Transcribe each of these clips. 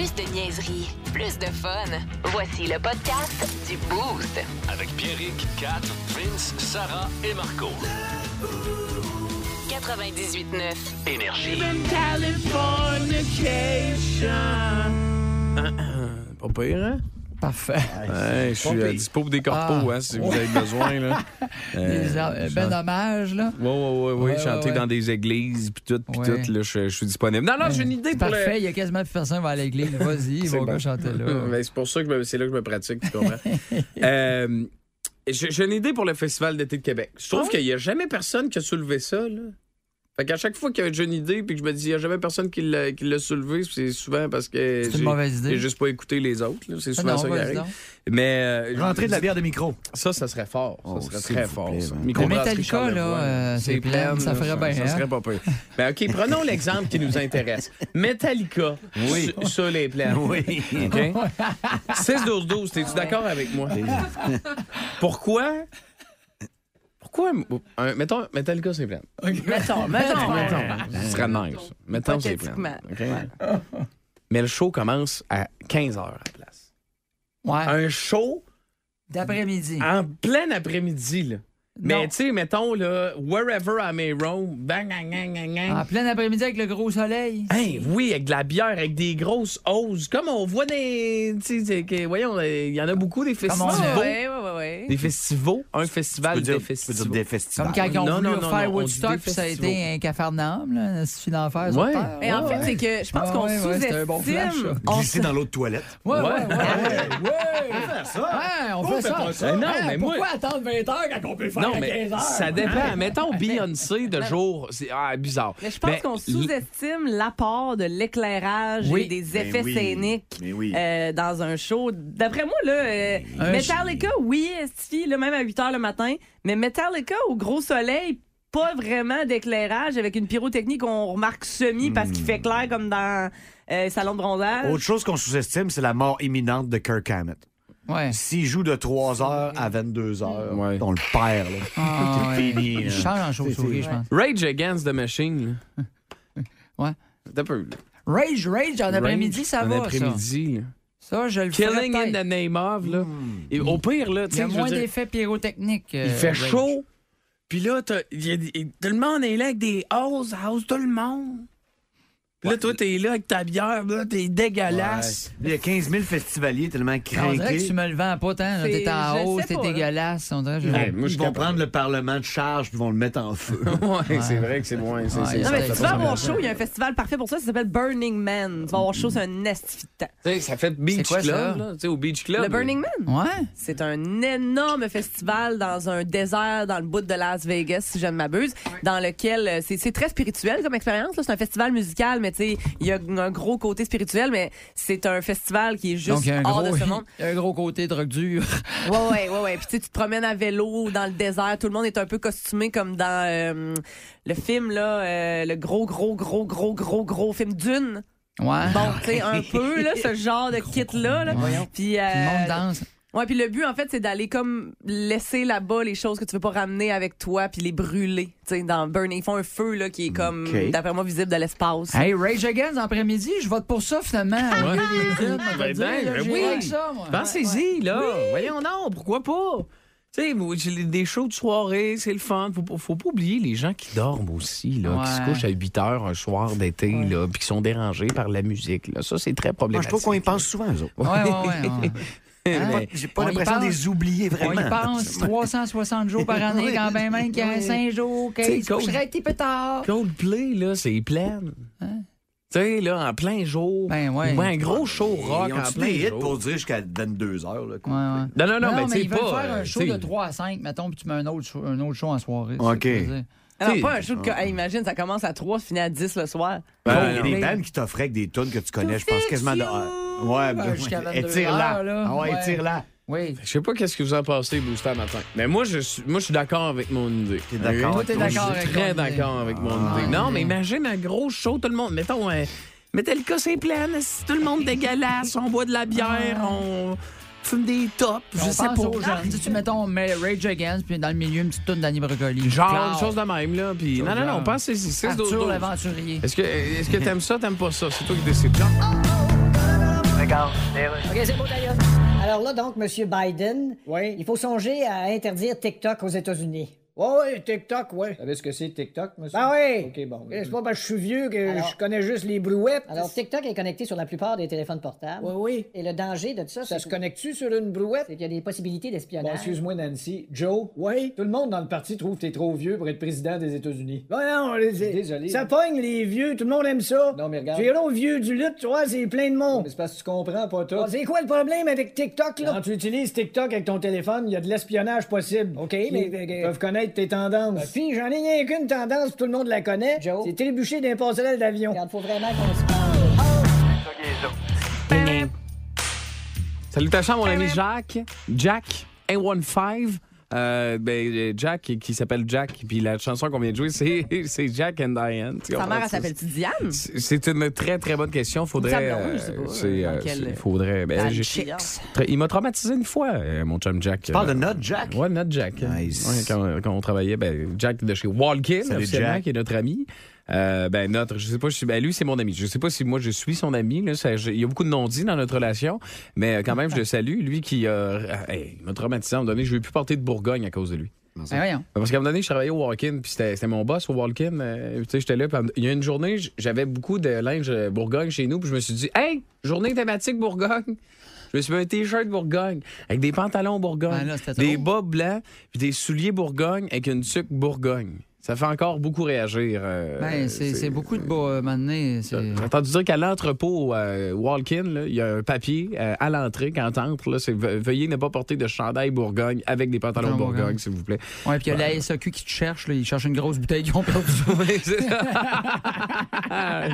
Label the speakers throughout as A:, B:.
A: Plus de niaiserie, plus de fun. Voici le podcast du Boost.
B: Avec Pierrick, Kat, Vince, Sarah et Marco.
A: 98.9.
B: Énergie.
C: Pas pire, hein?
D: Parfait.
C: Ouais, je suis à dispo des corpos,
D: Ah.
C: hein, si vous avez besoin. Là. Euh, je-
D: ben dommage, là.
C: Ouais, ouais, ouais, ouais, chanter
D: ouais,
C: dans des églises, puis tout, puis
D: Ouais.
C: tout, là, je, je suis disponible. Non, non, j'ai une idée pour
D: Parfait, il y a quasiment plus personne qui va à l'église. Vas-y, mon
C: bon.
D: chanter là.
C: Ben, c'est pour ça que je me- c'est là que je me pratique, tu comprends? Euh, j'ai une idée pour le Festival d'été de Québec. Je
D: Ah
C: trouve qu'il n'y a jamais personne qui a soulevé ça, là. Fait qu'à chaque fois qu'il y a une idée puis que je me dis, il n'y a jamais personne qui l'a qui l'a soulevé, c'est souvent parce que
D: C'est une
C: j'ai-
D: mauvaise idée.
C: j'ai juste pas écouté les autres. là. C'est
D: Ah
C: souvent
D: non,
C: ça qui arrive. Mais euh,
E: Rentrer de la bière de micro.
C: ça, ça serait fort. Ça
E: Oh,
C: serait très fort.
E: plaît,
C: ça.
D: Mais Metallica, là, euh, c'est plein, ça ferait bien,
C: Ça,
D: hein?
C: serait pas pire. Ben, OK, prenons l'exemple qui nous intéresse. Metallica,
E: Oui.
C: sur, sur les plaines.
E: Oui.
C: OK? 6-12-12, t'es-tu d'accord avec moi? Pourquoi? Pourquoi? un- mettons, Metallica, c'est plein.
F: Mettons, mettons.
C: Ce serait nice. Mettons, c'est plein.
F: Hypothétiquement.
C: OK? Mais le show commence à 15 h à la place.
D: Ouais,
C: Un show
D: d'après-midi.
C: en plein après-midi, là. Mais tu sais, mettons, là, wherever I may roam, bang, bang, bang, bang, bang.
D: En plein après-midi avec le gros soleil.
C: Hey, oui, avec de la bière, avec des grosses hausses, comme on voit des. tu sais, que, voyons, euh, il y en a beaucoup des
D: Comme on
C: festivals.
F: oui, oui.
C: Des festivals. Un
E: Tu
C: festival
E: peux dire,
C: des
E: tu peux dire
C: festivals.
E: des festivals.
D: Comme quand ils ont
C: Non,
D: voulu
C: non, non,
D: faire
C: non, on dit
D: Woodstock, puis ça a
C: festivals.
D: été un cafarnaum, là, fil d'enfer
C: Ouais.
D: sur terre.
F: Et en
C: Ouais,
F: fait, c'est que je pense
D: Ah
F: qu'on
D: ouais, ouais, c'était un bon flash,
F: sous-estime.
D: ça.
F: on
E: Glisser dans l'autre toilette.
D: Ouais, ouais, ouais.
C: Ouais.
D: ouais, ouais. Ouais, on fait ça.
C: ça. Non, mais moi-
D: Pourquoi attendre 20 heures quand on peut faire
C: Non,
D: à
C: mais
D: 15 heures?
C: ça dépend. Mettons Beyoncé de jour. C'est ah, bizarre.
F: Mais je pense qu'on sous-estime l'apport de l'éclairage
D: Oui.
F: et des effets
E: oui.
F: scéniques
E: Mais oui.
F: euh, dans un show. D'après moi, là, euh, Metallica, oui, esti, là, même à 8 h le matin, mais Metallica au gros soleil, pas vraiment d'éclairage avec une pyrotechnie qu'on remarque semi parce qu'il fait clair comme dans euh, Salon de bronzage.
E: Autre chose qu'on sous-estime, c'est la mort imminente de Kirk Hammett.
D: Ouais.
E: S'il joue de 3h à 22h,
C: Ouais.
E: on le perd. Là.
D: Ah,
E: C'est
D: ouais.
E: fini.
D: Il
E: là.
D: change en chauve-souris, je pense.
C: Rage Against the Machine.
D: Ouais.
C: T'as peu.
D: Rage, Rage, en après-midi, ça
C: en
D: va, ça.
C: après-midi.
D: Ça, je le ferais
C: Killing in the name of. Là. Et au pire, là, tu
D: Il y a
C: sais,
D: moins d'effets pyrotechniques.
C: il
D: euh,
C: fait
D: Rage.
C: chaud. Puis là, t'as- y a tout le monde est là avec des hausses, hausse tout le monde. Là, toi, t'es là avec ta bière, là, t'es dégueulasse.
E: Il y a 15 000 festivaliers tellement
D: On dirait que
E: craqués.
D: tu me le vends pas tant. T'es en
F: je sais
D: t'es dégueulasse. On dirait je-
C: moi, je
E: Ils
C: suis
E: vont prendre le Parlement de charge puis vont le mettre en feu.
C: Ouais, c'est vrai que c'est moins.
F: Non,
C: ça
F: mais tu vas avoir chaud, il y a un festival parfait pour ça, ça s'appelle Burning Man. Tu vas avoir chaud, c'est un esti
C: ça fait Beach
D: quoi, ça?
C: Club, là, tu sais, au Beach Club.
F: Le Burning Man?
D: Ouais.
F: C'est un énorme festival dans un désert dans le bout de Las Vegas, si je ne m'abuse, dans lequel euh, c'est c'est très spirituel comme expérience. là. C'est un festival musical, mais tu sais, il y a un gros côté spirituel, mais c'est un festival qui est juste
D: Donc, il y a un
F: hors
D: gros,
F: de ce monde.
D: il y a un gros côté drogue dure.
F: Ouais, ouais, ouais, ouais. Puis tu te promènes à vélo dans le désert. Tout le monde est un peu costumé comme dans euh, le film, là, euh, le gros, gros, gros, gros, gros, gros film Dune.
D: Ouais.
F: Bon, tu sais, un peu, là, ce genre de kit-là. Là. Puis, euh,
D: Tout le monde danse.
F: Ouais, puis le but en fait, c'est d'aller comme laisser là-bas les choses que tu veux pas ramener avec toi puis les brûler, tu sais dans Burning, ils font un feu là qui est comme
E: Ok.
F: d'après moi visible de l'espace.
D: Hey, Rage Against après-midi, je vote pour ça finalement. Va
C: Ben, ben,
D: là,
C: ben oui.
D: avec ça, moi.
C: Pensez-y, là. Voyons non, pourquoi pas? Tu sais, des shows de soirée, c'est le fun. Faut, pas- faut pas oublier les gens qui dorment aussi, là, qui se
D: Ouais.
C: couchent à 8 heures un soir d'été, là, puis qui sont dérangés par la musique. Là. Ça, c'est très
E: Moi, je
C: problématique.
E: trouve qu'on y pense souvent, eux autres.
D: Ouais, ouais, ouais. ouais. Hein?
E: J'ai pas
D: On
E: l'impression de les oublier
D: On
E: vraiment.
D: y pense 360 jours par année, quand ben même qu'il y a 5 jours, qu'il se coucherait un petit peu tard.
C: Coldplay, là, c'est plein. Tu sais, là, en plein jour.
D: Ben ouais.
C: Ou un gros show rock
E: Ils
C: en plein
E: des hits
C: jour.
E: pour dire jusqu'à 22 h Là,
D: Ouais,
E: quoi?
D: ouais.
C: Non, non, non, mais tu sais,
D: ils veulent
C: pas,
D: faire
C: euh,
D: un show
C: tu sais-
D: de 3 à 5, mettons, puis tu mets un autre show, un autre show en soirée.
E: OK.
F: Alors pas un show de hey, imagine ça commence à 3, ça finit à 10 le soir.
E: Oh,
C: Ben,
E: il y a des
F: mais-
E: bandes qui t'offraient avec des tunes que tu connais, je pense quasiment de. Ouais,
D: Ben,
E: ben,
D: jusqu'à
E: ouais.
D: 22
E: Étire-la.
D: heures, là.
E: Ah ouais,
D: Ouais.
E: étire-la.
D: Oui.
C: Je sais pas qu'est-ce que vous en pensez, Booster matin. Mais moi, je suis, moi, je suis d'accord avec mon idée.
E: T'es d'accord.
D: Toi, t'es
C: Moi, je
D: d'accord
C: suis très d'accord avec mon
D: Ah,
C: idée. Non, mais imagine un gros show, tout le monde. Mettons, euh, Metallica, c'est plein. Tout le monde dégueulasse. On boit de la bière. On fume des tops. Je
D: On
C: sais
D: pense
C: pas.
D: aux. Tu sais, tu mettons mais Rage Against, puis dans le milieu, une petite toune d'Annie Brocoli.
C: Genre,
D: Claire.
C: une chose de même, là. Puis, non, non, non,
D: genre.
C: pensez-y. 6 12
D: Arthur
C: 12.
D: l'aventurier.
C: Est-ce que est-ce que t'aimes ça, t'aimes pas ça? C'est toi qui décides. Genre.
G: OK, c'est bon d'ailleurs. Alors là, donc, M. Biden,
H: Oui.
G: il faut songer à interdire TikTok aux États-Unis.
H: Ouais, ouais, TikTok, ouais. Vous savez ce que c'est TikTok, monsieur?
G: Ah oui!
H: OK, bon.
G: Eh,
H: C'est pas parce que je suis vieux que
G: Alors-
H: je connais juste les brouettes.
G: Alors, TikTok est connecté sur la plupart des téléphones portables.
H: Oui, oui.
G: Et le danger de ça,
H: Ça
G: c'est
H: se connecte-tu sur une brouette?
G: c'est qu'il y a des possibilités
H: Bon,
G: d'espionnage.
H: excuse-moi, Nancy. Joe? Oui? Tout le monde dans le parti trouve que t'es trop vieux pour être président des États-Unis.
I: Ouais, non, c'est-
H: Désolé.
I: Ça pogne les vieux, tout le monde aime ça.
H: Non, mais regarde.
I: Au vieux du lutte, tu vois, c'est plein de monde.
H: Mais c'est parce que tu comprends pas tout.
I: Ah, c'est quoi le problème avec TikTok, là?
H: Quand tu utilises TikTok avec ton téléphone, il y a de l'espionnage possible.
I: OK, mais-
H: Ils peuvent connaître tes tendances.
I: Puis, j'en ai rien qu'une tendance, tout le monde la connaît.
G: Joe?
I: C'est trébucher d'un passerelle d'avion.
G: Regarde, faut vraiment qu'on se parle.
C: Salutations mon ami Jacques. Jack, A15. Euh, ben, euh, Jack, qui- qui s'appelle Jack, puis la chanson qu'on vient de jouer, c'est c'est Jack and Diane.
F: Sa mère, elle s'appelle-tu Diane?
C: C'est une très, très bonne question. Faudrait.
F: Pas,
C: euh, c'est,
F: euh,
C: euh,
F: quel-
C: faudrait. ben, Il m'a traumatisé une fois, euh, mon chum Jack.
E: Tu parles de notre Jack?
C: Ouais, notre Jack.
E: Nice.
C: Ouais, quand, quand on travaillait, ben, Jack de chez Walkin, qui est notre ami. Euh, ben, notre, je sais pas, si, ben, lui, c'est mon ami. Je sais pas si moi, je suis son ami. Là, Ça, je- il y a beaucoup de non-dits dans notre relation, mais euh, quand même, je le salue. Lui qui euh, hey, il m'a traumatisé. À un moment donné, je ne veux plus porter de Bourgogne à cause de lui.
D: Ben voyons.
C: Parce qu'à un moment donné, je travaillais au Walk-in, puis c'était mon boss au Walk-in. euh, tu sais, j'étais là. puis Il y a une journée, j'avais beaucoup de linge euh, Bourgogne chez nous, puis je me suis dit, hey, journée thématique Bourgogne. Je me suis mis un t-shirt Bourgogne, avec des pantalons Bourgogne,
D: Ben là,
C: des
D: trop.
C: bas blancs, puis des souliers Bourgogne avec une tuque Bourgogne. Ça fait encore beaucoup réagir. euh,
D: Ben, c'est beaucoup de beau euh,
C: J'ai entendu dire qu'à l'entrepôt euh, Walk-in, il y a un papier euh, à l'entrée quand t'entres. là, C'est ve- veuillez ne pas porter de chandail Bourgogne avec des pantalons
D: Pantalons
C: Bourgogne,
D: Bourgogne.
C: s'il vous plaît.
D: Ouais, puis il y a la SAQ qui te cherche, là, ils cherchent une grosse bouteille qu'ils ont.
C: Oui.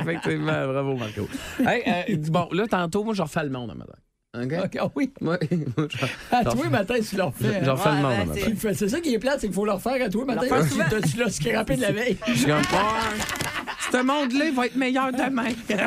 C: Effectivement, bravo Marco. Hey, euh, bon, là, tantôt, moi, je refais le monde à matin. OK?
D: OK, ah oui.
C: Je-
D: À tous les matins, tu leur fais.
C: je refais le
F: Ouais,
C: monde
F: ben, c'est-
D: fais- ça qui est plate, c'est qu'il faut leur faire à tous les matins. Tu l'as scrappé de la veille?
C: Je Ouais, ce monde-là va être meilleur demain.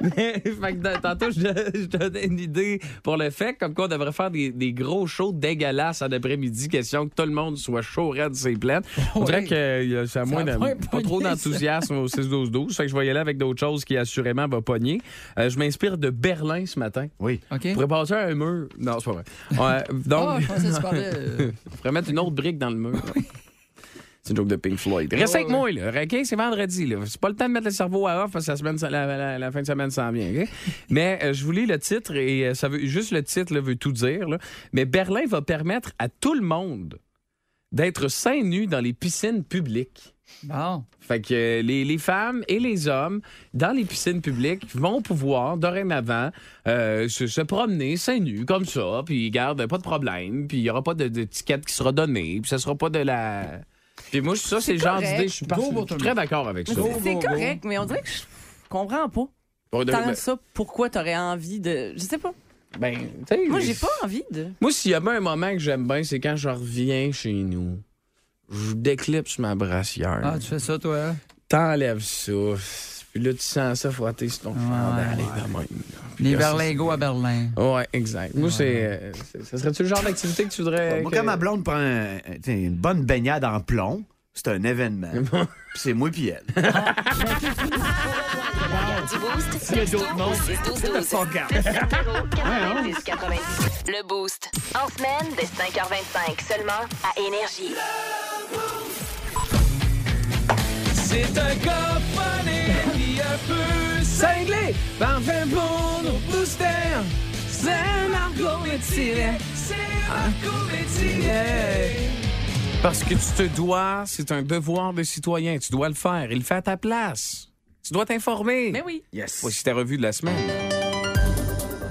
C: Mais, fait que de- tantôt, je, je donnais une idée pour le fait, comme quoi on devrait faire des, des gros shows dégueulasses en après-midi, question que tout le monde soit chaud, raide, c'est plein. On dirait que euh, c'est à moins
D: a
C: de-
D: pas
C: trop
D: ça.
C: d'enthousiasme au 6-12-12. Fait que je vais y aller avec d'autres choses qui assurément va pogner. Euh, je m'inspire de Berlin ce matin.
E: Oui.
D: OK.
C: Pourrais passer un mur. Non, c'est pas vrai. Ouais, donc,
D: Ah, je pensais que tu parlais. euh,
C: je pourrais mettre une autre brique dans le mur. C'est une joke de Pink Floyd. Reste avec moi, là. OK, c'est vendredi, là. C'est pas le temps de mettre le cerveau à off parce que la, semaine, la, la- la fin de semaine s'en vient, OK? Mais euh, je vous lis le titre et euh, ça veut juste le titre là, veut tout dire. là. Mais Berlin va permettre à tout le monde d'être seins nus dans les piscines publiques.
D: Bon.
C: Fait que euh, les, les femmes et les hommes dans les piscines publiques vont pouvoir dorénavant euh, se, se promener seins nus comme ça, puis garde pas de problème, puis il y aura pas de- d'étiquette qui sera donnée, puis ça sera pas de la. Puis moi, ça, c'est le genre
F: correct.
C: d'idée, je suis, par-
D: Go,
C: je suis
D: Bottom.
C: très d'accord avec ça.
F: C'est- correct, mais on dirait que je comprends pas.
C: Bon, de-
F: Tant ça, pourquoi t'aurais envie de. Je sais pas.
C: ben, tu sais,
F: Moi, j'ai pas envie de.
C: Moi, s'il y a bien un moment que j'aime bien, c'est quand je reviens chez nous. Je déclipse ma brassière.
D: Ah, tu fais ça, toi?
C: T'enlèves ça. Puis là, tu sens ça frotter sur ton chandail. de même, là. Puis
D: Les berlingots à Berlin.
C: Ouais, exact. Moi, c'est. euh, c'est- Ça serait-tu le genre d'activité que tu voudrais.
E: Moi, quand ma blonde prend une bonne baignade en plomb, c'est un événement. Puis c'est moi puis elle.
A: Du Boost. Texto au 612 90 90. Le Boost. En semaine, dès 5h25, seulement à Énergie.
C: C'est un un peu cinglé. Parfait pour nos boosters. C'est Margot Métier. C'est Margot Métier. Parce que tu te dois, c'est un devoir de citoyen. Tu dois le faire. Il le fait à ta place. Tu dois t'informer.
F: Mais oui.
C: Yes. Voici ta revue de la semaine.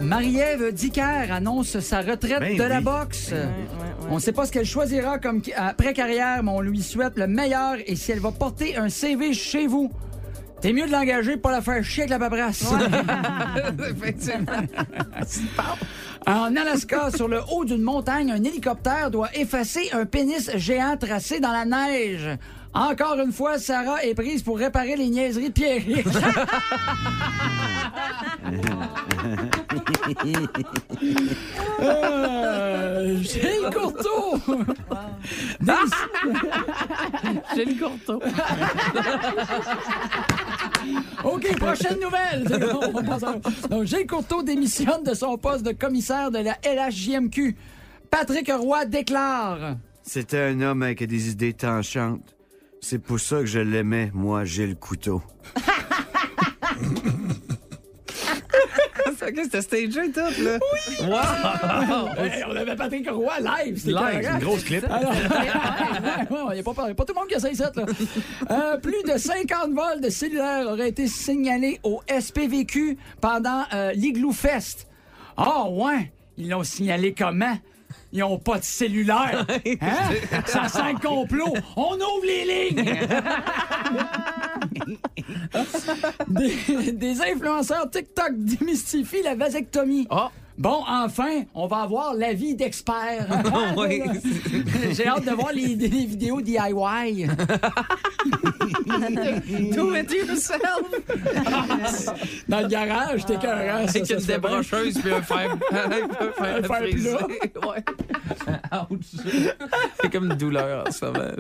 D: Marie-Ève Dicker annonce sa retraite
E: Ben
D: de la boxe. On ne sait pas ce qu'elle choisira comme qui- après-carrière, mais on lui souhaite le meilleur et si elle va porter un CV chez vous. T'es mieux de l'engager pour la faire chier avec la paperasse. en Alaska, sur le haut d'une montagne, un hélicoptère doit effacer un pénis géant tracé dans la neige. Encore une fois, Sarah est prise pour réparer les niaiseries de Pierre. Euh, Gilles Courteau!
C: J'ai le courteau.
D: OK, prochaine nouvelle. Donc, Gilles Courteau démissionne de son poste de commissaire de la LHJMQ. Patrick Roy déclare.
E: C'était un homme avec des idées tranchantes. C'est pour ça que je l'aimais, moi, Gilles Couteau.
C: OK, c'était stagé tout, là? Oui! Wow!
D: Hey, on avait Patrick Roy live. c'était
C: Live, c'est une grosse clip.
D: Alors, il n'y a pas, pas tout le monde qui essaye ça. Là. Euh, plus de 50 vols de cellulaire auraient été signalés au SPVQ pendant euh, l'Igloo Fest. Ah, ouais. Ils l'ont signalé comment? Ils n'ont pas de cellulaire. Hein? Ça sent le complot. On ouvre les lignes. des, des influenceurs TikTok démystifient la vasectomie.
C: Ah.
D: Bon, enfin, on va avoir l'avis d'experts.
C: Oui.
D: J'ai hâte de voir les, les vidéos DIY.
C: Do it yourself!
D: Dans le garage, t'es carré.
C: Avec une débrancheuse puis un fer, un fer. Ouais. C'est comme une douleur, ça va.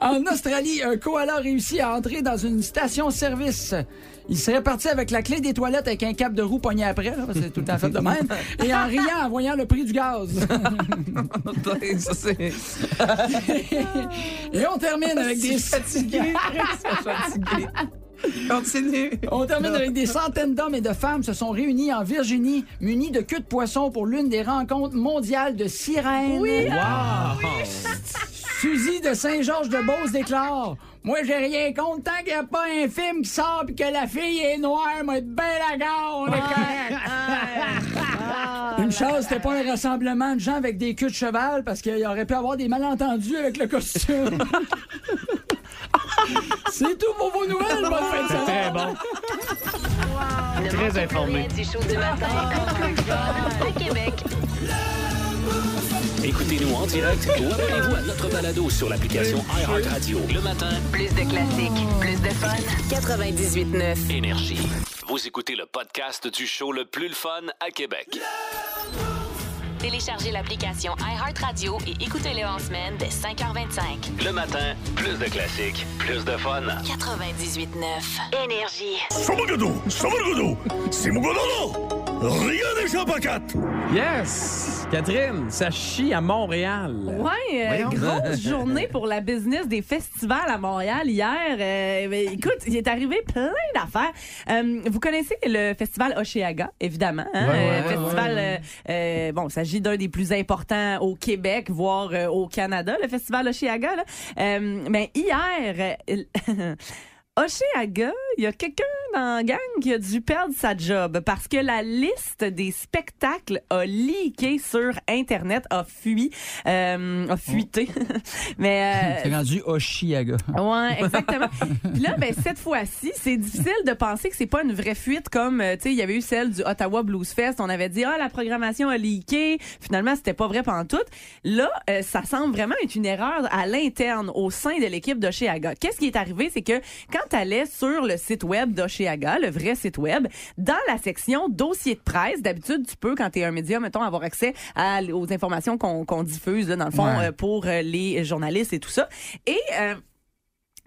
D: En Australie, un koala a réussi à entrer dans une station-service. Il serait parti avec la clé des toilettes avec un cap de roue pogné après, là, parce que c'est tout le temps fait de même, et en riant en voyant le prix du gaz.
C: Ça, c'est.
D: Et on termine avec des...
C: fatigué. fatigué. Continue.
D: On termine avec des centaines d'hommes et de femmes se sont réunis en Virginie, munis de queues de poisson pour l'une des rencontres mondiales de sirènes. Oui!
C: Wow!
D: Suzy de Saint-Georges-de-Beauce déclare Moi, j'ai rien contre tant qu'il n'y a pas un film qui sort puis que la fille est noire, moi, être bien la gare, on est correct. Une chose, c'était pas un rassemblement de gens avec des queues de cheval parce qu'il y aurait pu avoir des malentendus avec le costume. C'est tout pour vos nouvelles, bonne fin de semaine.
E: Très bon. Très informé.
A: du show du matin Québec.
B: Écoutez-nous en direct ou abonnez-vous à notre balado sur l'application iHeartRadio. Le matin,
A: Plus de classiques, plus de fun. 98.9.
B: Énergie. Vous écoutez le podcast du show le plus le fun à Québec.
A: Téléchargez l'application iHeartRadio et écoutez-le en semaine dès 5h25.
B: Le matin, plus de classiques, plus de fun.
A: 98.9. Énergie.
C: Yes! Catherine, ça chie à Montréal.
F: Ouais, euh, grosse journée pour la business des festivals à Montréal hier. Euh, ben, écoute, il est arrivé plein d'affaires. Euh, vous connaissez le festival Oceaga, évidemment. hein?
C: Ouais, ouais,
F: Euh,
C: ouais,
F: festival, bon, il s'agit d'un des plus importants au Québec, voire euh, au Canada, le festival Oceaga. Là. Euh, mais hier, Oceaga, il y a quelqu'un dans la gang qui a dû perdre sa job parce que la liste des spectacles a leaké sur Internet, a fui, euh, a fuité. Mais
D: C'est
F: euh,
D: rendu Oshiaga.
F: Ouais, exactement. Puis là, ben, cette fois-ci, c'est difficile de penser que c'est pas une vraie fuite comme, euh, tu sais, il y avait eu celle du Ottawa Blues Fest. On avait dit, ah, la programmation a leaké. Finalement, c'était pas vrai pendant tout. Là, euh, ça semble vraiment être une erreur à l'interne, au sein de l'équipe d'Oceaga. Qu'est-ce qui est arrivé? C'est que quand tu allais sur le site web d'Oceaga, le vrai site web, dans la section dossier de presse, d'habitude, tu peux, quand tu es un média, mettons, avoir accès à- aux informations qu'on diffuse, là, dans le fond,
D: Ouais.
F: euh, pour euh, les journalistes et tout ça. Et... euh,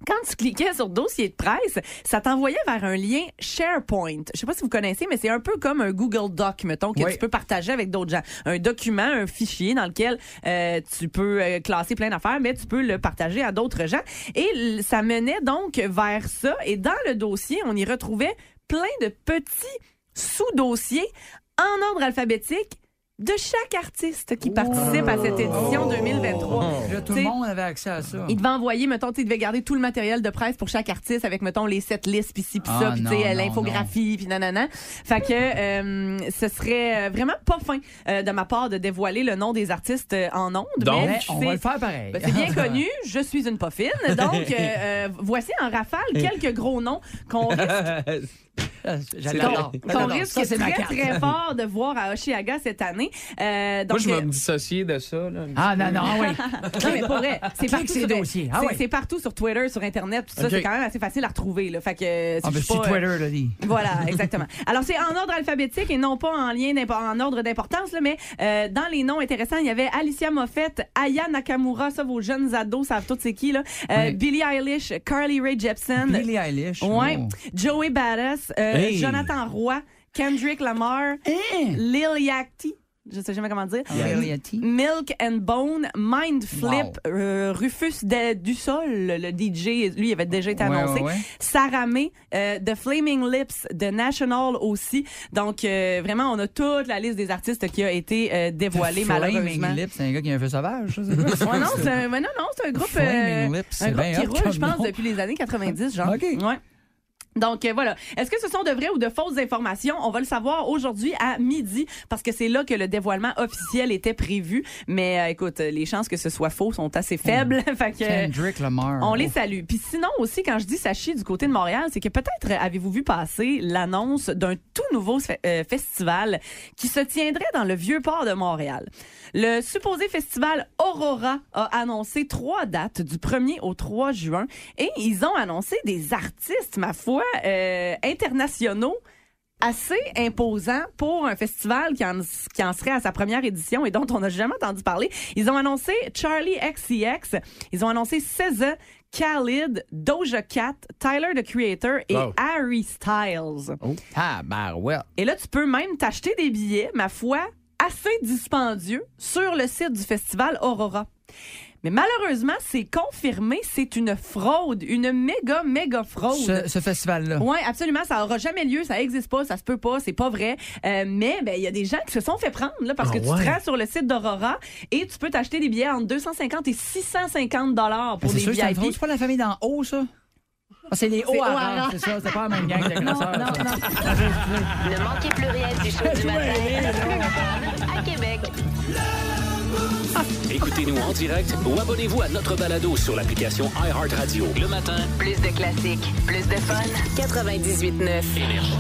F: quand tu cliquais sur dossier de presse, ça t'envoyait vers un lien SharePoint. Je sais pas si vous connaissez, mais c'est un peu comme un Google Doc, mettons, que
D: Oui.
F: tu peux partager avec d'autres gens. Un document, un fichier dans lequel euh, tu peux euh, classer plein d'affaires, mais tu peux le partager à d'autres gens. Et ça menait donc vers ça. Et dans le dossier, on y retrouvait plein de petits sous-dossiers en ordre alphabétique de chaque artiste qui participe à cette édition 2023.
D: Là, tout le monde avait accès à ça.
F: il devait envoyer, mettons, tu devais garder tout le matériel de presse pour chaque artiste avec, mettons, les sept listes, puis ci, puis
D: Ah,
F: ça, puis tu sais,
D: non,
F: euh,
D: non,
F: l'infographie, puis nanana. Fait que euh, ce serait euh, vraiment pas fin euh, de ma part de dévoiler le nom des artistes euh, en ondes.
C: Donc,
F: mais
D: Mais on va le faire pareil.
F: ben, c'est bien connu, je suis une poffine. Donc, euh, euh, voici en rafale quelques gros noms qu'on risque
D: J'adore.
F: risque
D: ma
F: très,
D: carte.
F: très fort de voir à Oshiaga cette année. Euh,
C: Moi,
F: donc,
C: je vais
F: euh,
C: me dissocier de ça. Là.
D: Ah, non, non, oui.
F: Non, mais pour vrai, c'est
D: Clique
F: partout,
D: ces
F: sur,
D: dossiers. Ah
F: c'est-
D: ouais.
F: c'est partout sur Twitter, sur Internet, tout ça. C'est quand même assez facile à retrouver. Là. Fait que, euh,
D: Ah, ben,
F: pas,
D: Twitter, là, dit.
F: Voilà, exactement. Alors, c'est en ordre alphabétique et non pas en lien en ordre d'importance, mais euh, dans les noms intéressants, il y avait Alicia Moffett, Aya Nakamura, ça, vos jeunes ados savent tous c'est qui, là. Euh,
D: Ouais.
F: Billie Eilish, Carly Rae Jepsen.
D: Billie Eilish.
F: Ouais.
D: oh.
F: Joey Badass, euh,
C: Hey.
F: Jonathan Roy, Kendrick Lamar,
D: Hein?
F: Lil Yachty, je sais jamais comment dire. Milk and Bone, Mind Flip,
D: Wow.
F: euh, Rufus de- Dussol, le DJ, lui, il avait déjà été annoncé.
D: ouais,
F: May, euh, The Flaming Lips, The National aussi. Donc, euh, vraiment, on a toute la liste des artistes qui a été euh, dévoilée, malheureusement.
D: Flaming Lips, c'est un gars qui a un feu sauvage, ça?
F: Ouais, non, c'est un, ouais, non, non, c'est un groupe,
D: Flaming
F: euh,
D: Lips,
F: un groupe qui roule, je pense, depuis les années 90, genre. Ouais. Donc euh, voilà. Est-ce que ce sont de vraies ou de fausses informations? On va le savoir aujourd'hui à midi parce que c'est là que le dévoilement officiel était prévu. Mais euh, écoute, les chances que ce soit faux sont assez faibles. fait que,
D: Kendrick Lamar.
F: on les salue. Puis sinon aussi, quand je dis Sachi du côté de Montréal, c'est que peut-être avez-vous vu passer l'annonce d'un tout nouveau fe- euh, festival qui se tiendrait dans le vieux port de Montréal. Le supposé festival Aurora a annoncé trois dates du 1er au 3 juin et ils ont annoncé des artistes, ma foi, euh, internationaux assez imposants pour un festival qui en, qui en serait à sa première édition et dont on n'a jamais entendu parler. Ils ont annoncé Charlie XCX, ils ont annoncé SZA, Khalid, Doja Cat, Tyler the Creator et
C: Wow.
F: Harry Styles.
D: Ah, ben, ouais.
F: Et là, tu peux même t'acheter des billets, ma foi, assez dispendieux sur le site du festival Aurora. Mais malheureusement, c'est confirmé, c'est une fraude, une méga, méga fraude.
D: Ce, ce festival-là.
F: Oui, absolument. Ça aura jamais lieu. Ça existe pas. Ça se peut pas. C'est pas vrai. Euh, mais ben, il y a des gens qui se sont fait prendre là, parce
C: Ah
F: que tu
C: ouais?
F: te rends sur le site d'Aurora et tu peux t'acheter des billets entre 250 et 650 dollars
D: Ben,
F: pour
D: c'est
F: des
D: sûr
F: VIP.
D: C'est pas la famille d'en haut, ça? Ah, c'est les hauts
F: C'est
D: à c'est ça. C'est pas la même gang de
F: Non, non, non.
A: Ne manquez plus rien du show du matin. À Québec.
B: Écoutez-nous en direct ou abonnez-vous à notre balado sur l'application iHeartRadio. Le matin,
A: Plus de classiques, plus de fun. 98.9.
B: énergie.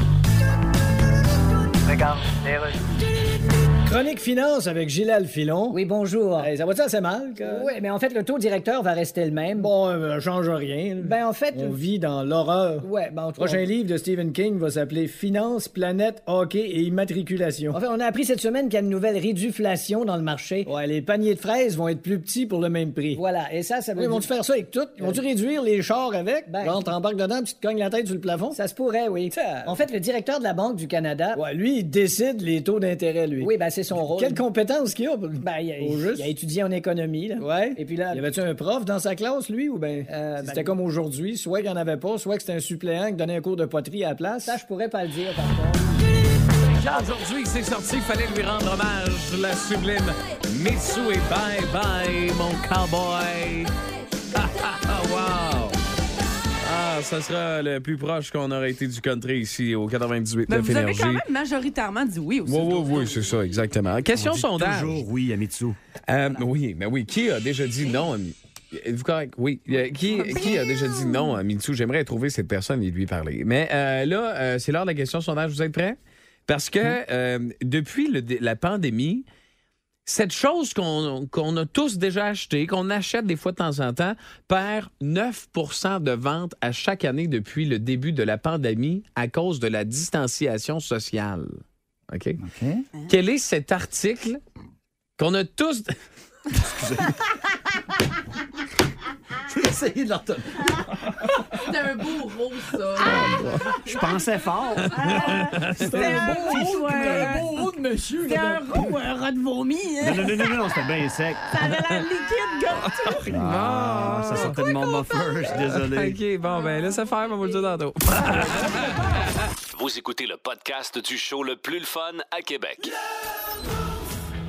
H: Chronique finance avec Gilal Filon.
I: Oui, bonjour.
H: Ça va-tu assez mal? Que...
I: Oui, mais en fait, le taux directeur va rester le même.
H: Bon, euh, ça change rien.
I: Ben, en fait.
H: On vit dans l'horreur.
I: Ouais, ben, en
H: Le
I: tout cas,
H: prochain
I: on-
H: livre de Stephen King va s'appeler Finance, planète, hockey et immatriculation.
I: En fait, on a appris cette semaine qu'il y a une nouvelle réduflation dans le marché.
H: Ouais, les paniers de fraises vont être plus petits pour le même prix.
I: Voilà, et ça, ça veut dire-
H: vont-tu faire ça avec tout? Ils Vont-tu réduire les chars avec?
I: Ben-
H: Genre, t'embarques dedans puis tu te cognes la tête sur le plafond?
I: Ça se pourrait, oui.
H: Ça-
I: En fait, le directeur de la Banque du Canada.
H: Ouais, lui, il décide les taux d'intérêt, lui.
I: Oui, ben, c'est son rôle.
H: Quelle compétence qu'il a?
I: Ben, il a,
H: Au juste?
I: il a étudié en économie, là.
H: Ouais.
I: Et puis là.
H: Y avait-tu un prof dans sa classe, lui, ou ben
I: Euh,
H: c'était
I: ben-
H: comme aujourd'hui, soit qu'il n'y en avait pas, soit que c'était un suppléant qui donnait un cours de poterie à la place?
I: Ça, je pourrais pas le dire, par contre.
C: Aujourd'hui, c'est sorti, il fallait lui rendre hommage. La sublime Mitsu et bye bye, mon cowboy. wow! Ah, ça sera le plus proche qu'on aurait été du country ici au 98
F: Ben, vous avez quand même majoritairement dit oui aussi.
C: Oui, oui, oui, c'est ça, exactement. Question
E: On dit
C: sondage.
E: Toujours oui à Mitsu.
C: Euh, oui, mais oui. Qui a déjà dit non à Êtes-vous correct? Oui. Euh, Qui, qui a déjà dit non à Mitsu? J'aimerais trouver cette personne et lui parler. Mais euh, là, euh, c'est l'heure de la question sondage. Vous êtes prêts? Parce que euh, depuis le dé- la pandémie, cette chose qu'on a tous déjà acheté, qu'on achète des fois de temps en temps, perd 9% de ventes à chaque année depuis le début de la pandémie à cause de la distanciation sociale. OK?
D: OK.
C: Quel est cet article qu'on a tous.
E: Essayé de l'entendre.
F: C'est un beau rose, ça.
E: Je pensais fort.
F: C'était un beau,
D: Un beau haut de monsieur.
F: C'était un roux, un rat de vomi. hein.
E: Non, non, non, non, c'était bien sec.
F: Ça avait l'air liquide, gars.
E: Ah, ça sortait de mon muffler, je suis désolé.
C: OK, bon, ben laisse faire, on va vous le dire tantôt.
B: Vous écoutez le podcast du show le plus le fun à Québec.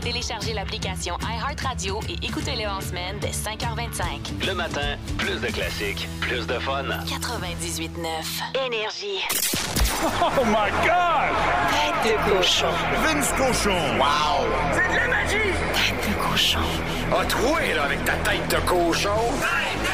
A: Téléchargez l'application iHeartRadio et écoutez-le en semaine dès 5h25.
B: Le matin, plus de classiques, plus de fun.
A: 98.9. Énergie.
J: Oh my God!
A: Tête de cochon.
J: Vince Cochon! Wow! C'est de la magie!
A: Tête de cochon.
J: A troué, là, avec ta tête de cochon! Tête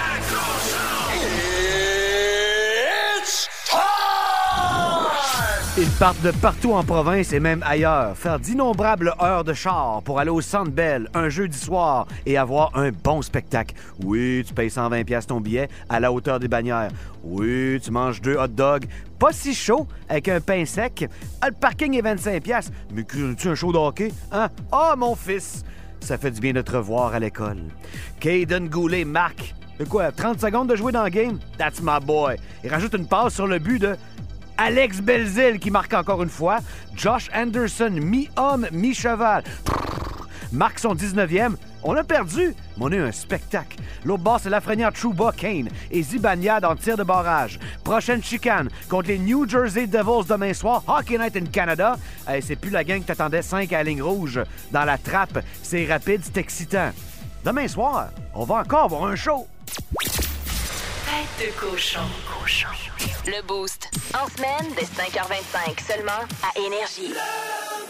E: Ils partent de partout en province et même ailleurs, faire d'innombrables heures de char pour aller au Centre Bell un jeudi soir et avoir un bon spectacle. Oui, tu payes 120 pièces ton billet à la hauteur des bannières. Oui, tu manges deux hot dogs, pas si chaud, avec un pain sec. Ah, le parking est 25 pièces. Mais tu un show de hockey, hein? Ah, mon fils! Ça fait du bien de te revoir à l'école. Caden Goulet marque. De quoi, 30 secondes de jouer dans le game? That's my boy. Il rajoute une passe sur le but de Alex Belzil qui marque encore une fois. Josh Anderson, mi-homme, mi-cheval. Marque son 19e. On a perdu, mais on a un spectacle. L'autre bas, c'est Lafrenière Trouba Kane et Zibanejad en tir de barrage. Prochaine chicane contre les New Jersey Devils demain soir. Hockey Night in Canada. C'est plus la gang que t'attendais 5 à la ligne rouge. Dans la trappe, c'est rapide, c'est excitant. Demain soir, on va encore avoir un show.
A: Tête de cochon. Cochon. Le Boost. En semaine, dès 5h25, seulement à Énergie.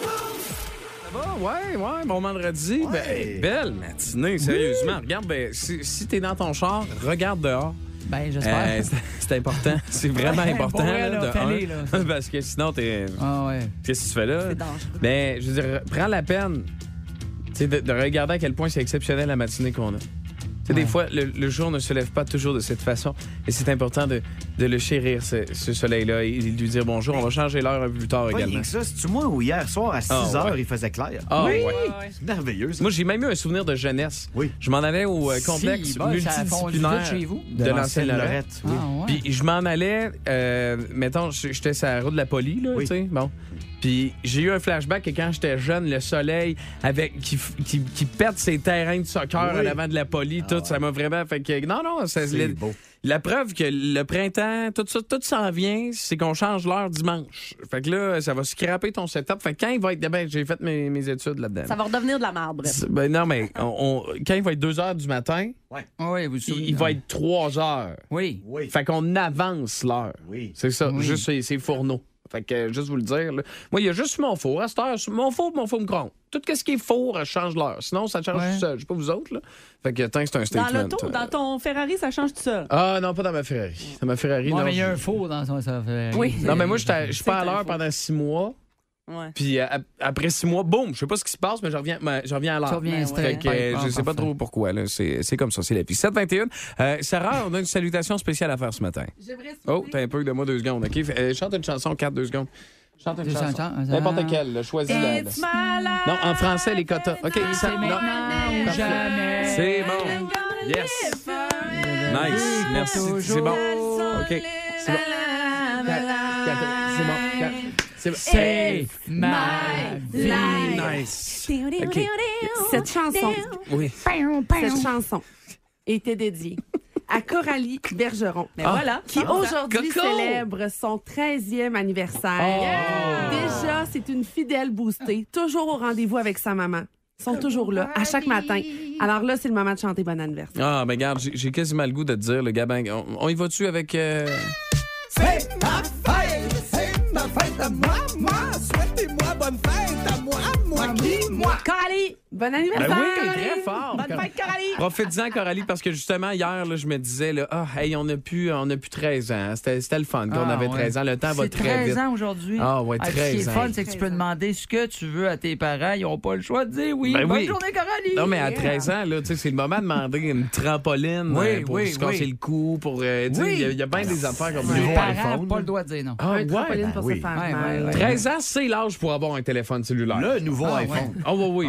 C: Ça va? Ouais, ouais, bon vendredi. Ben, belle matinée, sérieusement. Regarde, ben, si, si t'es dans ton char, regarde dehors.
D: Ben, j'espère.
C: Euh, c'est- c'est important. C'est vraiment
D: Ouais,
C: important.
D: vrai,
C: là,
D: là,
C: de
D: fallait,
C: un.
D: là.
C: Parce que sinon, t'es.
D: Ah ouais.
C: Qu'est-ce que tu fais là?
F: C'est dangereux.
C: Ben, je veux dire, prends la peine de regarder à quel point c'est exceptionnel la matinée qu'on a. Tu sais, des
D: Ouais.
C: fois, le, le jour ne se lève pas toujours de cette façon. Et c'est important de, de le chérir, ce, ce soleil-là, et de lui dire bonjour. On va changer l'heure un peu plus tard
E: Pas
C: également.
E: que ça, c'est-tu moi ou hier soir à 6
C: Ah,
E: h
C: ouais.
E: il faisait clair?
C: Ah,
F: Oui.
C: ouais.
E: C'est merveilleux, ça.
C: Moi, j'ai même eu un souvenir de jeunesse.
E: Oui.
C: Je m'en allais au euh, complexe
D: Si, bon,
C: multidisciplinaire
D: vite chez vous?
C: de l'ancienne Lorette.
E: Lorette. Oui.
D: Ah ouais.
C: Puis je m'en allais, euh, mettons, j'étais sur la route de la poli, là,
E: Oui.
C: tu sais, bon. Puis j'ai eu un flashback que quand j'étais jeune, le soleil avec qui, qui, qui pète ses terrains de soccer
E: Oui.
C: à l'avant de la poli, tout, ça m'a vraiment fait que... Non, non, ça,
E: C'est
C: la,
E: beau.
C: la preuve que le printemps, tout ça, tout s'en vient, c'est qu'on change l'heure dimanche. Fait que là, ça va scraper ton setup. Fait que quand il va être... Ben, j'ai fait mes, mes études là-dedans.
F: Ça va redevenir de la.
C: C'est- Ben non, mais on- on- quand il va être 2 heures du matin,
D: Ah oui, vous
C: il,
D: souvenez.
C: il va être 3 heures.
D: Oui.
E: Oui.
C: Fait qu'on avance l'heure.
E: Oui.
C: C'est ça,
D: Oui.
C: juste ces, ces fourneaux. Fait que, juste vous le dire, là. moi, il y a juste mon four. À cette heure, mon four, mon four micro-ondes. Tout ce qui est four, euh, change l'heure. Sinon, ça change
D: Ouais.
C: tout seul. Je sais pas vous autres, là. Fait que, tant que c'est un
F: Dans
C: statement.
F: l'auto,
C: euh.
F: dans ton Ferrari, ça change tout ça.
C: Ah, non, pas dans ma Ferrari. Dans ma Ferrari,
D: Ouais,
C: non.
D: mais il y a un faux dans son ça fait.
F: Oui.
C: Non, mais moi, je suis pas à l'heure pendant six mois.
F: Ouais.
C: Puis euh, ap- après six mois, boum, je sais pas ce qui se passe, mais je reviens, mais je reviens à l'heure.
F: Ben.
C: Fait que, euh, je sais pas trop pourquoi. là. C'est c'est comme ça, c'est la vie. 721. Euh, Sarah, on a une salutation spéciale à faire ce matin.
F: J'aimerais
C: Oh, t'as un peu de moi deux secondes, OK? Euh, chante une chanson, 4, deux secondes. Chante une chanson. N'importe quelle, là, choisis la.
F: It's my life.
C: Non, en français, les quotas. OK, ça,
D: C'est
C: non.
D: jamais.
C: Bon. Yes. Nice, merci. C'est bon. OK, c'est bon. Quatre, quatre, C'est bon. C'est.
D: C'est ma vie.
C: Nice. OK.
K: Cette chanson,
C: Oui.
K: cette chanson était dédiée à Coralie Bergeron,
F: Mais voilà.
K: qui aujourd'hui
C: Coco!
K: célèbre son 13e anniversaire. Déjà, c'est une fidèle boostée, toujours au rendez-vous avec sa maman. Ils sont toujours là, à chaque matin. Alors là, c'est le moment de chanter bon anniversaire.
C: Ah, ben regarde, j'ai- quasiment le goût de te dire, le gabin. On, on y va-tu avec. euh,
F: Coralie!
K: Bon
C: Ben
K: anniversaire!
C: oui, très fort.
F: Bonne fête, Coralie!
C: Profites-en, Coralie, parce que justement, hier, là, je me disais, là, ah, hey, on a plus, on a plus 13 ans. C'était le fun. Quand on
D: Ah,
C: avait
D: ouais.
C: 13 ans, le temps va très
D: 13
C: vite.
D: ans aujourd'hui.
C: Ah, ouais,
D: puis
C: 13
D: Ce qui est
C: ans.
D: fun, c'est que tu peux demander ce que tu veux à tes parents. Ils n'ont pas le choix de dire oui.
C: Ben
D: Bonne
C: oui.
D: journée, Coralie.
C: Non, mais à 13 ans, là, tu sais, c'est le moment de demander une trampoline
D: Oui,
C: euh, pour
D: oui,
C: se casser
D: oui.
C: le cou, pour. euh. Il y a- il y, a bien des affaires comme
D: Les
E: Nouveau
C: ça.
D: parents
E: iPhone.
D: n'ont pas le droit de dire non.
C: Ah,
K: Un
C: ouais.
K: trampoline
E: ben
K: pour se faire
D: Ouais,
K: mal.
D: ouais, ouais.
C: 13 ans, c'est l'âge pour avoir un téléphone cellulaire.
E: Le nouveau
D: Ah,
E: iPhone.
C: Ah, oui, oui.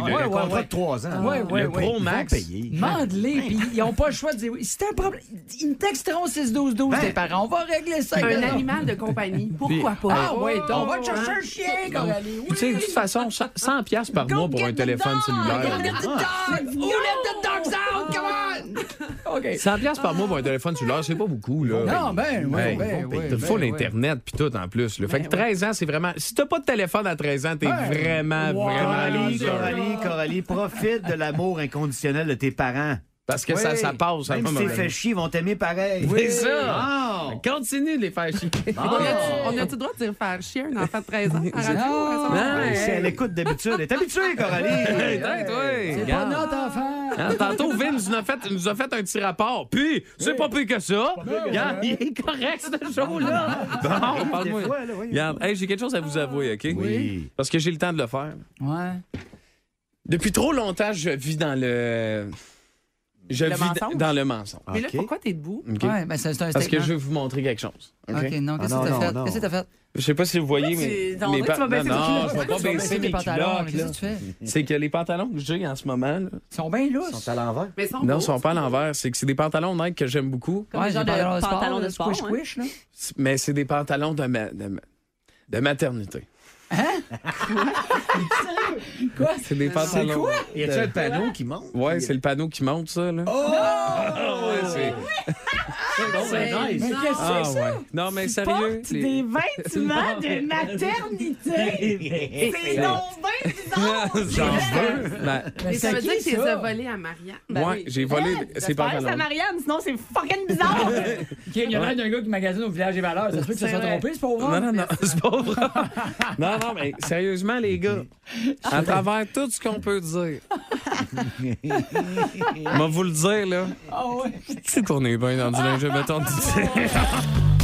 E: Contrat de 3 ans.
D: Ouais, ouais,
C: le
D: ouais.
C: Pro
E: Ils
C: Max.
D: Demande-les, puis ils n'ont pas le choix de dire oui. Si t'as un problème, ils me texteront 6-12-12,
E: Ben.
D: tes parents. On va régler ça.
K: Un animal de compagnie, pourquoi pas?
D: Ah, ouais, on va te chercher un chien, Coralie.
C: Puis, tu sais, de toute façon, 100 piastres par mois pour un téléphone
D: Go
C: cellulaire.
D: get the dog! Who let the dogs out? Come on! OK.
C: 100 piastres par mois pour un téléphone cellulaire, c'est pas beaucoup, là.
D: Non, ben, oui,
C: Hey,
D: ben, oui.
C: Full
D: ben, oui.
C: Internet puis tout en plus. Là. Fait que 13 ans, c'est vraiment. Si t'as pas de téléphone à 13 ans, t'es vraiment,
D: Wow.
C: vraiment
E: Coralie,
C: loser.
E: Coralie, Coralie, profite de l'amour inconditionnel de tes parents.
C: Parce que ça,
D: Oui.
C: ça passe. à un
E: Même si
C: moment
E: t'es fait chier, ils vont t'aimer pareil.
C: C'est ça. Continue de les faire chier.
K: On a-tu le droit de dire faire chier un enfant de 13 ans? À radio?
D: Non.
C: Ouais.
E: Si elle écoute d'habitude, elle est habituée, Coralie.
C: Hey, toi,
D: C'est pas notre enfant.
C: Hein, Tantôt, Vince nous a, fait, nous a fait un petit rapport. Puis, c'est pas pire que ça. Regarde, il est correct, ce show-là. Bon, parle-moi.
E: Oui.
C: Regarde, hey, j'ai quelque chose à vous avouer, OK?
E: Oui.
C: Parce que j'ai le temps de le faire.
D: Ouais.
C: Depuis trop longtemps, je vis dans le. Je
F: Le
C: vis
F: mensonge?
C: dans le mensonge.
K: Mais là, pourquoi t'es debout?
C: OK?
D: Ouais, ben c'est un
C: Parce que je vais vous montrer quelque chose. OK?
D: OK, non, qu'est-ce
E: Ah,
D: que
E: non,
D: t'as fait?
E: non,
D: Qu'est-ce que t'as fait?
C: Je sais pas si vous voyez, mais.
F: tu-
C: mes
F: baisser
C: non, non, je vais pas baisser mes
D: pantalons,
C: culottes. là. C'est que les pantalons que j'ai en ce moment, là,
D: Ils sont bien
E: Ils
D: lousses.
E: sont à l'envers.
K: Mais ils sont
C: non,
K: beaux.
C: ils sont pas à l'envers. C'est que c'est des pantalons Nike que j'aime beaucoup,
F: Comme
D: Ouais,
F: des genres
D: des
F: de pantalons de
D: là,
F: sport.
D: Squish, squish, là.
C: mais c'est des pantalons de, ma- de, ma- de maternité.
D: Quoi?
C: C'est des pantalons.
D: quoi?
E: Y a-tu un panneau qui monte?
C: Ouais, c'est le panneau qui monte, ça, là.
E: Oh!
C: Ouais, c'est-
E: Bon, ben, nice.
D: Mais qu'est-ce que
C: Ah,
D: c'est ça?
C: ouais. Non, mais sérieux. les-
L: Des vêtements de maternité. C'est donc bien bizarre.
C: J'en veux. Ben,
D: Mais
K: Et ça
D: c'est
K: veut dire que tu les
D: ça?
K: as volés à Marianne.
F: Ben
C: ouais,
F: oui.
C: j'ai volé ces
L: J'espère que
C: pantalons.
L: c'est Marianne, sinon c'est fucking bizarre.
D: Ok, Il y a l'air d'un gars qui magasine au village des valeurs. Ça se peut que ça
K: C'est
D: soit trompé, c'est pas vrai?
C: Non, non, non, c'est pas vrai. Non, non, mais sérieusement, les gars, à travers tout ce qu'on peut dire, moi vous le dire, là,
D: Ah ouais.
C: tu sais qu'on est bien dans du linge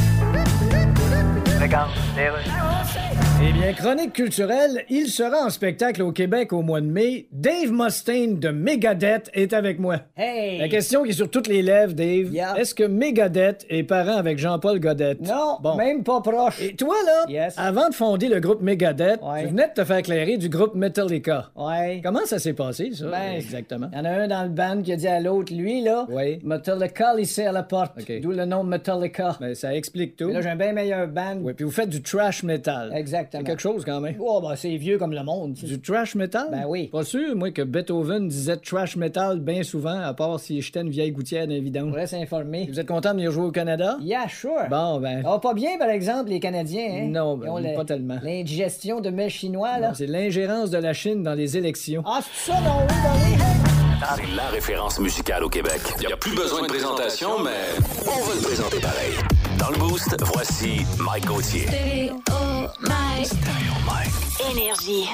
H: Eh bien, chronique culturelle, il sera en spectacle au Québec au mois de mai. Dave Mustaine de Megadeth est avec moi.
G: Hey!
H: La question qui est sur toutes les lèvres, Dave. Est-ce que Megadeth est parent avec Jean-Paul Godette?
G: Non,
H: Bon.
G: même pas proche.
H: Et toi, là,
G: Yes.
H: avant de fonder le groupe Megadeth,
G: Ouais.
H: tu venais de te faire éclairer du groupe Metallica.
G: Ouais.
H: Comment ça s'est passé, ça?
G: Ben,
H: exactement.
G: Il y en a un dans le band qui a dit à l'autre, lui, là,
H: Oui.
G: Metallica, ici à la porte.
H: OK.
G: D'où le nom Metallica.
H: Ben, ça explique tout.
G: Mais là, j'ai un bien meilleur band.
H: Oui, puis vous faites du trash metal.
G: Exactement.
H: C'est quelque chose, quand même.
G: Oh, ben, c'est vieux comme le monde.
H: Du trash metal?
G: Ben oui.
H: Pas sûr, moi, que Beethoven disait trash metal bien souvent, à part si j'étais une vieille gouttière d'un
G: On pourrait s'informer.
H: Vous êtes content de venir jouer au Canada?
G: Yeah, sure.
H: Bon, ben.
G: Ah, pas bien, par exemple, les Canadiens, hein?
H: Non, ben,
G: Ils ont le-
H: pas tellement.
G: L'indigestion de mets chinois, là.
H: C'est l'ingérence de la Chine dans les élections.
G: Ah, c'est ça, non, oui, ben oui.
B: C'est la référence musicale au Québec. Il n'y a plus besoin de présentation, mais on va le présenter pareil. Dans le Boost, voici Mike Gauthier.
A: Énergie.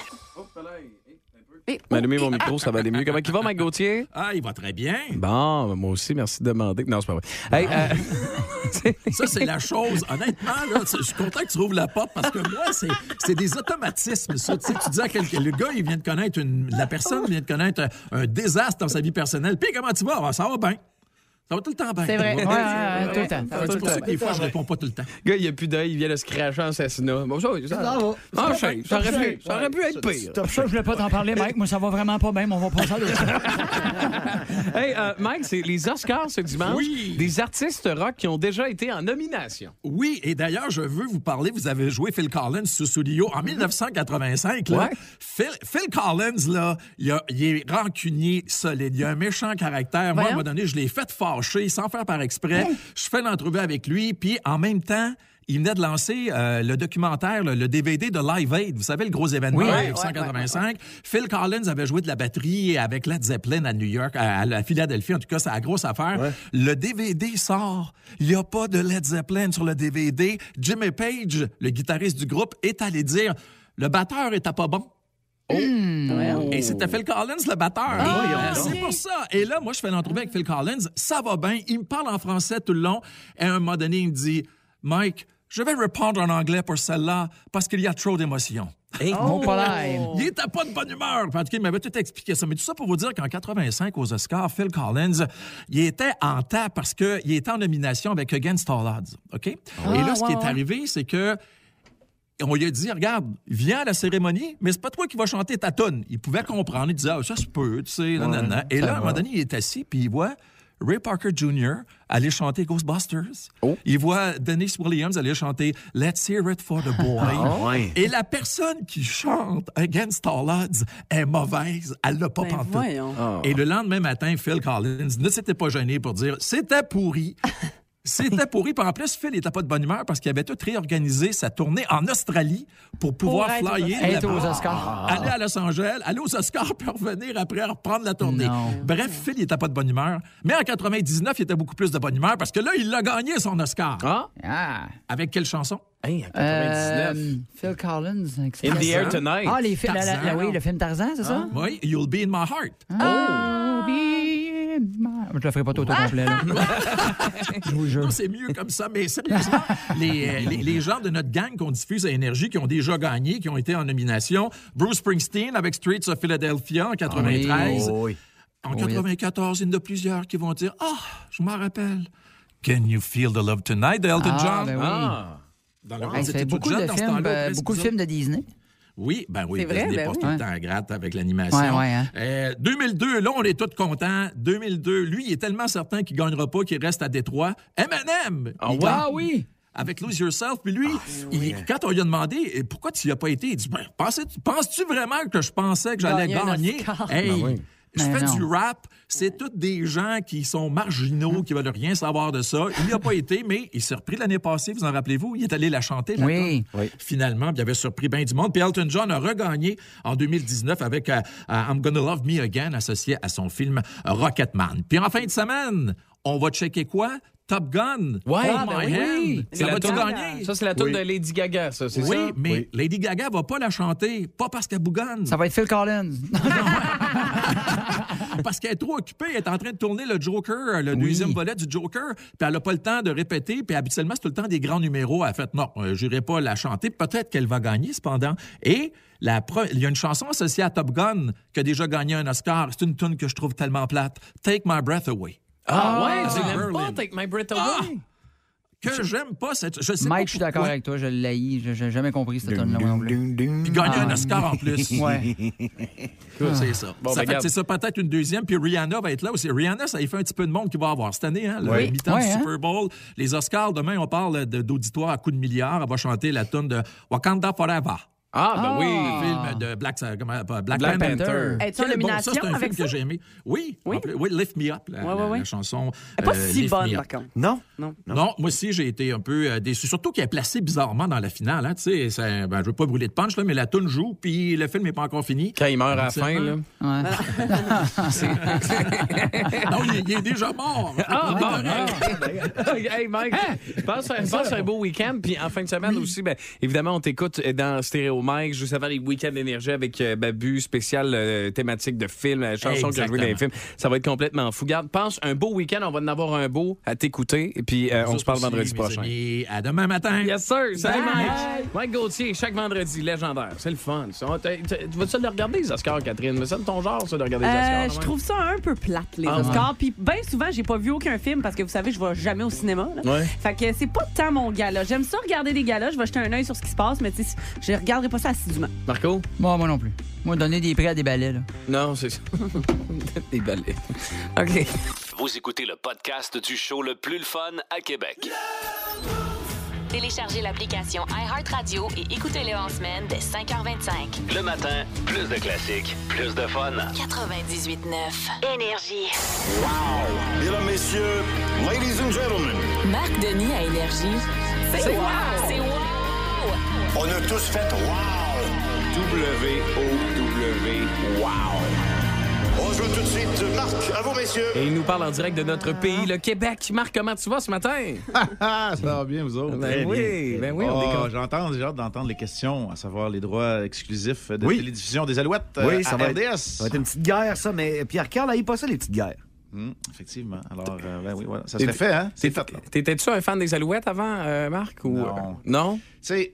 C: M'allumer mon micro, ça va aller mieux. Comment il va, Mike Gauthier?
M: Ah, il va très bien.
C: Bon, moi aussi, merci de demander. Non, c'est pas vrai. Hey, euh,
M: Ça, c'est la chose. Honnêtement, là, je suis content que tu rouvres la porte parce que moi, c'est, c'est des automatismes, ça. Tu sais, tu dis à quelqu'un, le gars, il vient de connaître une, la personne vient de connaître un, un désastre dans sa vie personnelle. Puis comment tu vas? Ah, ça va bien. Ça va tout le temps bien.
F: C'est vrai.
D: Ouais, ouais, ouais, tout le temps.
M: Ah, C'est pour ça que des fois, je réponds pas tout le temps.
C: Le gars, il a plus d'œil, il vient de se cracher en assassinat. Bon, ça, ça,
G: Ça va.
C: Chef, ça aurait pu, ça aurait pu être pire.
D: Top ça, je voulais pas t'en parler, Mike. Moi, ça va vraiment pas bien, mais on va passer à l'autre.
C: Hey, euh, Mike, c'est les Oscars ce dimanche.
M: Oui.
C: Des artistes rock qui ont déjà été en nomination.
M: Oui, et d'ailleurs, je veux vous parler. Vous avez joué Phil Collins sous Studio en 1985. Là.
C: Ouais.
M: Phil, Phil Collins, là, il, a- il est rancunier solide. Il a un méchant caractère. Moi, à un moment donné, je l'ai fait sans faire par exprès. Je fais l'entrevue avec lui, puis en même temps, il venait de lancer euh, le documentaire, le, le DVD de Live Aid. Vous savez, le gros événement
C: Oui,
M: en
C: ouais,
M: 1985. Phil Collins avait joué de la batterie avec Led Zeppelin à New York, à, à la Philadelphie. En tout cas, c'est la grosse affaire. Le DVD sort. Il n'y a pas de Led Zeppelin sur le DVD. Jimmy Page, le guitariste du groupe, est allé dire le batteur était pas bon. Et c'était Phil Collins, le batteur. Euh, c'est pour ça. Et là, moi, je fais l'entrevue avec Phil Collins. Ça va bien. Il me parle en français tout le long. Et à un moment donné, il me dit Mike, je vais répondre en anglais pour celle-là parce qu'il y a trop d'émotions.
D: Mon polaire.
M: Il était pas de bonne humeur. En tout cas, il m'avait tout expliqué ça. Mais tout ça pour vous dire qu'en 85, aux Oscars, Phil Collins, il était en tas parce qu'il était en nomination avec Against All Odds. OK? Et là, ce qui est arrivé, c'est que on lui a dit, regarde, viens à la cérémonie, mais c'est pas toi qui vas chanter ta tonne. Il pouvait comprendre. Il disait, ah, ça se peut, tu sais, nanana. Et là, à un moment donné, il est assis, puis il voit Ray Parker Jr. aller chanter Ghostbusters. Il voit Dennis Williams aller chanter Let's Hear It for the Boy.
E: ouais.
M: Et la personne qui chante Against All Odds est mauvaise. Elle l'a pas
F: Ben,
M: pantoute.
F: voyons.
M: Et le lendemain matin, Phil Collins ne s'était pas gêné pour dire c'était pourri. C'était pourri. Puis en plus, Phil n'était pas de bonne humeur parce qu'il avait tout réorganisé sa tournée en Australie pour pouvoir
F: Pour
M: flyer.
D: Être aux Oscars.
M: Aller à Los Angeles, aller aux Oscars, puis revenir après reprendre la tournée.
D: Non.
M: Bref, Phil, il n'était pas de bonne humeur. Mais en 99, il était beaucoup plus de bonne humeur parce que là, il a gagné son Oscar.
C: Ah,
D: Ah.
M: Avec quelle chanson?
C: hey, en 99.
D: Euh, Phil Collins.
C: In the Air Tonight.
D: Ah, les films, la- la-
M: Tarzan.
D: la- oui, le film Tarzan, c'est ça?
M: Oui, You'll Be in My Heart.
D: Oh, be Je le ferai pas tout au complet. là. Je vous jure.
M: Non, c'est mieux comme ça. Mais sérieusement, les, euh, les, les gens de notre gang qu'on diffuse à Énergie, qui ont déjà gagné, qui ont été en nomination, Bruce Springsteen avec Streets of Philadelphia en 93.
E: Oh, oui.
M: En
D: oui.
M: 94, il y en a plusieurs qui vont dire Ah, je m'en rappelle. Can you feel the love tonight de Elton
D: Ah,
M: John?
D: ben oui.
M: Ah. Dans le tout
D: beaucoup de
M: dans ce
D: films,
M: temps-là,
D: euh, beaucoup de films de Disney.
M: Oui, ben oui,
F: vrai,
M: Disney
F: ben
M: passe
F: oui.
M: tout le temps à gratte avec l'animation.
D: Ouais, ouais, hein.
M: Euh, 2002, là, on est tous contents. 2002, lui, il est tellement certain qu'il gagnera pas qu'il reste à Détroit. Eminem!
C: Ah
D: Ah oui!
M: Avec Lose Yourself. Puis lui, il- quand on lui a demandé eh, pourquoi tu n'y as pas été, il dit ben, Penses-tu vraiment que je pensais que j'allais
F: Gagner.
M: Hey,
C: Ben oui.
M: Je
D: Ben
M: fais
D: non.
M: du rap, c'est tous des gens qui sont marginaux, qui veulent rien savoir de ça. Il n'y a pas été, mais il s'est repris l'année passée, vous en rappelez-vous? Il est allé la chanter, la
D: Oui.
M: tune. Finalement, puis il avait surpris bien du monde. Puis Elton John a regagné en 2019 avec euh, euh, I'm Gonna Love Me Again, associé à son film Rocketman. Puis en fin de semaine, on va checker quoi? Top Gun.
C: Ouais.
M: Oh
C: Ah,
M: my
C: ben
M: hand.
C: oui.
M: Ça va-tu
C: toune-
M: gagner?
C: Ça, c'est la tune de Lady Gaga, ça, c'est
M: Oui,
C: ça?
M: mais Lady Gaga va pas la chanter, pas parce qu'elle bougonne,
D: Ça va être Phil Collins.
M: parce qu'elle est trop occupée, elle est en train de tourner le Joker, le deuxième volet du Joker, puis elle a pas le temps de répéter, puis habituellement c'est tout le temps des grands numéros. Elle a fait non, euh, j'irai pas la chanter, peut-être qu'elle va gagner cependant. Et la pre- il y a une chanson associée à Top Gun qui a déjà gagné un Oscar. C'est une tune que je trouve tellement plate. Take My Breath Away.
C: Ah, ouais,
M: Ah,
C: tu l'aimes
M: Berlin.
C: pas, Take My Breath Away?
M: Ah! Que j'aime pas cette. Je sais pas
D: Mike, je suis d'accord avec toi, je l'haïs. Je J'ai jamais compris cette tonne-là.
M: Puis gagner un. Oscar en plus.
D: Ouais.
M: C'est ça.
C: Bon,
M: ça
C: ben,
M: fait c'est ça, peut-être une deuxième. Puis Rihanna va être là aussi. Rihanna, ça y fait un petit peu de monde qui va avoir cette année, hein, le
D: Oui.
M: mi-temps
D: Ouais,
M: du
D: hein.
M: Super Bowl. Les Oscars, demain, on parle de- d'auditoire à coups de milliards. Elle va chanter la tune de Wakanda Forever.
C: Ah, ben
D: Ah.
C: oui.
M: Le film de Black, comment- Black,
C: Black
M: Panther.
C: Panther.
F: En
M: bon- Ça, c'est un
F: avec
M: film que j'ai aimé. Oui,
F: Oui?
M: plus- oui, Lift Me Up, la,
F: Ouais, ouais,
M: la- chanson.
F: Elle est pas
M: euh,
F: si bonne, par contre.
E: Non?
F: Non.
M: Non. moi aussi, j'ai été un peu euh, déçu. Surtout qu'elle est placée bizarrement dans la finale. Hein, tu sais, ben, je veux pas brûler de punch, là, mais la tune joue, puis le film n'est pas encore fini.
C: Quand il meurt à la fin, là.
D: Ouais.
M: non, il, il est déjà mort.
C: Ah, bon, ah. hey, Mike, passe, un- passe un beau week-end. Puis en fin de semaine aussi, ben, évidemment, on t'écoute dans Stéréo Mike, juste avant les week-ends d'énergie avec euh, Babu, spécial euh, thématique de film, euh, chansons que j'ai joué dans les films. Ça va être complètement fou. Garde, pense, un beau week-end, on va en avoir un beau à t'écouter. Et puis, euh, on se parle
M: Aussi,
C: vendredi
M: mes
C: prochain.
M: amis. À demain matin.
C: Yes, sir. Salut. Mike. Mike Gauthier, chaque vendredi, légendaire. C'est le fun. Tu vas-tu le regarder, les Oscars, Catherine? Mais ça de ton genre, ça, de regarder les
F: Euh,
C: Oscars?
F: je trouve ça un peu plate, les
C: Ah,
F: Oscars. Puis bien souvent, j'ai pas vu aucun film parce que vous savez, je vais jamais au cinéma. là.
C: Ouais.
F: Fait que c'est pas tant mon gala. J'aime ça regarder des galas. Je vais jeter un œil sur ce qui se passe, mais tu sais, je regarderai pas ça assidûment.
C: Marco?
D: Moi, moi non plus. Moi, donner des prix à des balais, là.
C: Non, c'est ça. Des balais. OK.
B: Vous écoutez le podcast du show le plus le fun à Québec.
A: Téléchargez l'application iHeartRadio et écoutez-le en semaine dès 5h25.
B: Le matin, plus de classiques, plus de fun.
A: 98.9 Énergie.
J: Mesdames, messieurs, ladies and gentlemen,
A: Marc Denis à Énergie. C'est wow! C'est wow!
J: On a tous fait wow!
C: W-O-W, wow.
J: On joue tout de suite Marc. À vous, messieurs.
C: Et il nous parle en direct de notre pays, le Québec. Marc, comment tu vas ce matin?
N: Ah, ça va bien, vous autres?
C: Ben oui, ben oui, on
N: Oh,
C: déconne.
N: J'entends, j'ai hâte d'entendre les questions, à savoir les droits exclusifs de
E: Oui.
N: télédiffusion des Alouettes euh,
E: Oui, ça
N: à
E: va,
N: RDS.
E: être, ça va être une petite guerre, ça, mais Pierre-Carl n'aille pas ça, les petites guerres.
N: Hum, effectivement. Alors, euh, ben oui, voilà. Ça serait fait, hein? C'est fait, là.
C: T'étais-tu un fan des Alouettes avant, euh, Marc? Ou...
N: Non.
C: Non?
N: Tu sais,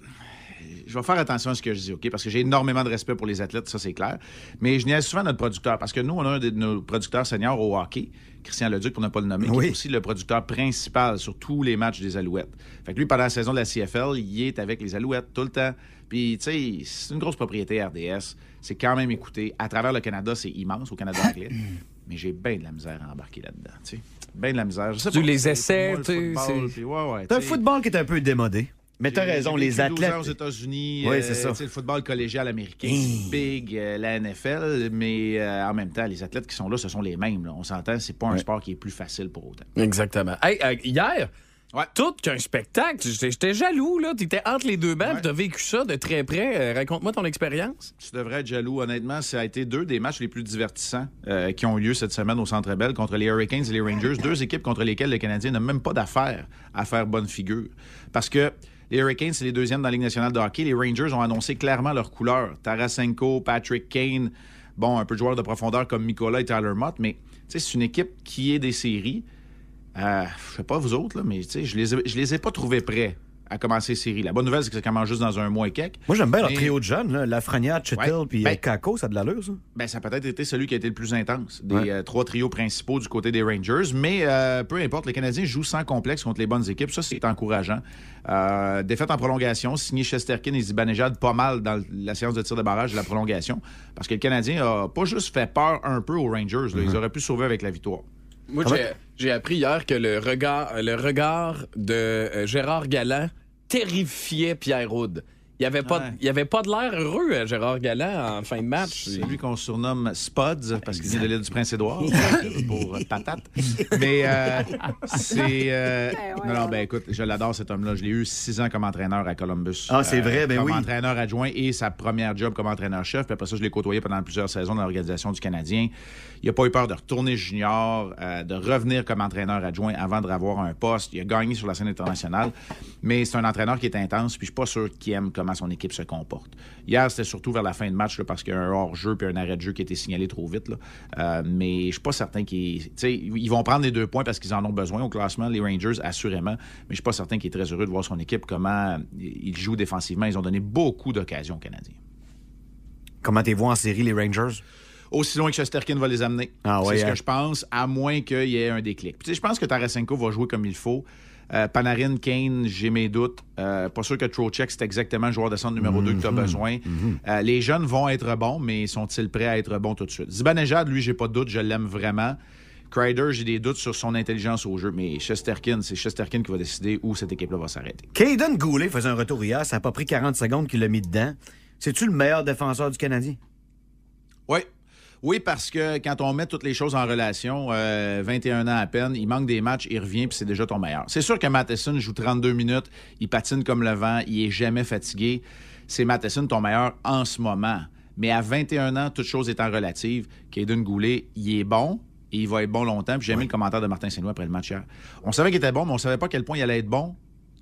N: je vais faire attention à ce que je dis, OK? Parce que j'ai énormément de respect pour les athlètes, ça, c'est clair. Mais je niaise souvent notre producteur, parce que nous, on a un de nos producteurs seniors au hockey, Christian Leduc, pour ne pas le nommer, qui
E: Oui.
N: est aussi le producteur principal sur tous les matchs des Alouettes. Fait que lui, pendant la saison de la CFL, il est avec les Alouettes tout le temps. Puis, tu sais, c'est une grosse propriété RDS. C'est quand même écouté. À travers le Canada, c'est immense, au Canada anglais. Mais j'ai bien de la misère à embarquer là-dedans, tu sais. Bien de la misère. Je sais
C: Tu
N: pas,
C: les essais, tu sais, c'est-
E: un football qui est un peu démodé. Mais t'as raison, les
N: vécu 12
E: athlètes.
N: aux États-Unis,
E: Oui,
N: euh,
E: c'est ça.
N: sais, le football collégial américain,
E: Hey.
N: big, euh, la NFL, mais euh, en même temps, les athlètes qui sont là, ce sont les mêmes. là. On s'entend, c'est pas un sport qui est plus facile pour autant.
C: Exactement. Hey, euh, hier,
N: Ouais.
C: tout qu'un spectacle, j'étais j'étais jaloux, là. T'étais entre les deux bancs,
N: Ouais.
C: t'as vécu ça de très près. Euh, Raconte-moi ton expérience.
N: Tu devrais être jaloux. Honnêtement, ça a été deux des matchs les plus divertissants euh, qui ont eu lieu cette semaine au Centre Bell contre les Hurricanes et les Rangers. deux équipes contre lesquelles le Canadien n'a même pas d'affaire à faire bonne figure. Parce que les Hurricanes, c'est les deuxièmes dans la Ligue nationale de hockey. Les Rangers ont annoncé clairement leur couleur. Tarasenko, Patrick Kane, bon, un peu de joueurs de profondeur comme Mikola et Tyler Mott, mais c'est une équipe qui est des séries. Euh, je sais pas vous autres, mais je les, je les ai pas trouvés prêts à commencer les séries. La bonne nouvelle, c'est que ça commence juste dans un mois et quelques.
E: Moi, j'aime bien leur
N: Mais-
E: trio de jeunes, là. Lafrenière, Chettle
N: Ouais.
E: puis
N: Ben-
E: euh, Kako, ça a de l'allure, ça.
N: Ben, ça a peut-être été celui qui a été le plus intense des
E: Ouais.
N: euh, trois trios principaux du côté des Rangers. Mais euh, peu importe, les Canadiens jouent sans complexe contre les bonnes équipes. Ça, c'est encourageant. Euh, défaite en prolongation, signé Chesterkin et Zibanejad pas mal dans la séance de tir de barrage de la prolongation. Parce que le Canadien a pas juste fait peur un peu aux Rangers. là. Ils auraient pu sauver avec la victoire.
C: Moi, j'ai, j'ai appris hier que le regard, le regard de euh, Gérard Galland terrifiait Pierre Houd. Il n'y avait, pas de-
N: Ouais.
C: il y avait pas de l'air heureux à Gérard Galland en fin de match.
N: C'est lui qu'on surnomme Spuds parce qu'il vient de l'île du Prince-Édouard pour euh, patate. Mais euh, c'est. euh, non, non, ben écoute, je l'adore cet homme-là. Je l'ai eu six ans comme entraîneur à Columbus. Euh,
E: Ah, c'est vrai, ben
N: comme
E: oui.
N: entraîneur adjoint et sa première job comme entraîneur-chef. Puis après ça, je l'ai côtoyé pendant plusieurs saisons dans l'organisation du Canadien. Il n'a pas eu peur de retourner junior, euh, de revenir comme entraîneur adjoint avant de revoir un poste. Il a gagné sur la scène internationale. Mais c'est un entraîneur qui est intense, puis je suis pas sûr qu'il aime comment son équipe se comporte. Hier, c'était surtout vers la fin de match là, parce qu'il y a un hors-jeu puis un arrêt de jeu qui a été signalé trop vite. là. Euh, mais je suis pas certain qu'ils. Ils vont prendre les deux points parce qu'ils en ont besoin au classement, les Rangers, assurément. Mais je suis pas certain qu'il est très heureux de voir son équipe, comment ils jouent défensivement. Ils ont donné beaucoup d'occasions aux Canadiens.
E: Comment t'es vois en série, les Rangers?
N: Aussi loin que Chesterkin va les amener.
E: Ah ouais,
N: c'est ce
E: hein?
N: que je pense, à moins qu'il y ait un déclic. Puis, je pense que Tarasenko va jouer comme il faut. Euh, Panarin, Kane, j'ai mes doutes. Euh, pas sûr que Trocheck, c'est exactement le joueur de centre numéro 2 que tu as
E: Mhm.
N: besoin. Euh, les jeunes vont être bons, mais sont-ils prêts à être bons tout de suite? Zibanejad, lui, j'ai pas de doute, je l'aime vraiment. Kreider, j'ai des doutes sur son intelligence au jeu, mais Chesterkin, c'est Chesterkin qui va décider où cette équipe-là va s'arrêter.
E: Caden Goulet faisait un retour hier, ça n'a pas pris 40 secondes qu'il l'a mis dedans. C'est-tu le meilleur défenseur du Canadien?
N: Oui. Parce que quand on met toutes les choses en relation, euh, 21 ans à peine, il manque des matchs, il revient, puis c'est déjà ton meilleur. C'est sûr que Matheson joue 32 minutes, il patine comme le vent, il est jamais fatigué. C'est Matheson ton meilleur en ce moment. Mais à 21 ans, toute chose étant relative, Caden Goulet, il est bon, et il va être bon longtemps. Puis j'ai aimé le commentaire de Martin Saint-Louis après le match hier. On savait qu'il était bon, mais on savait pas à quel point il allait être bon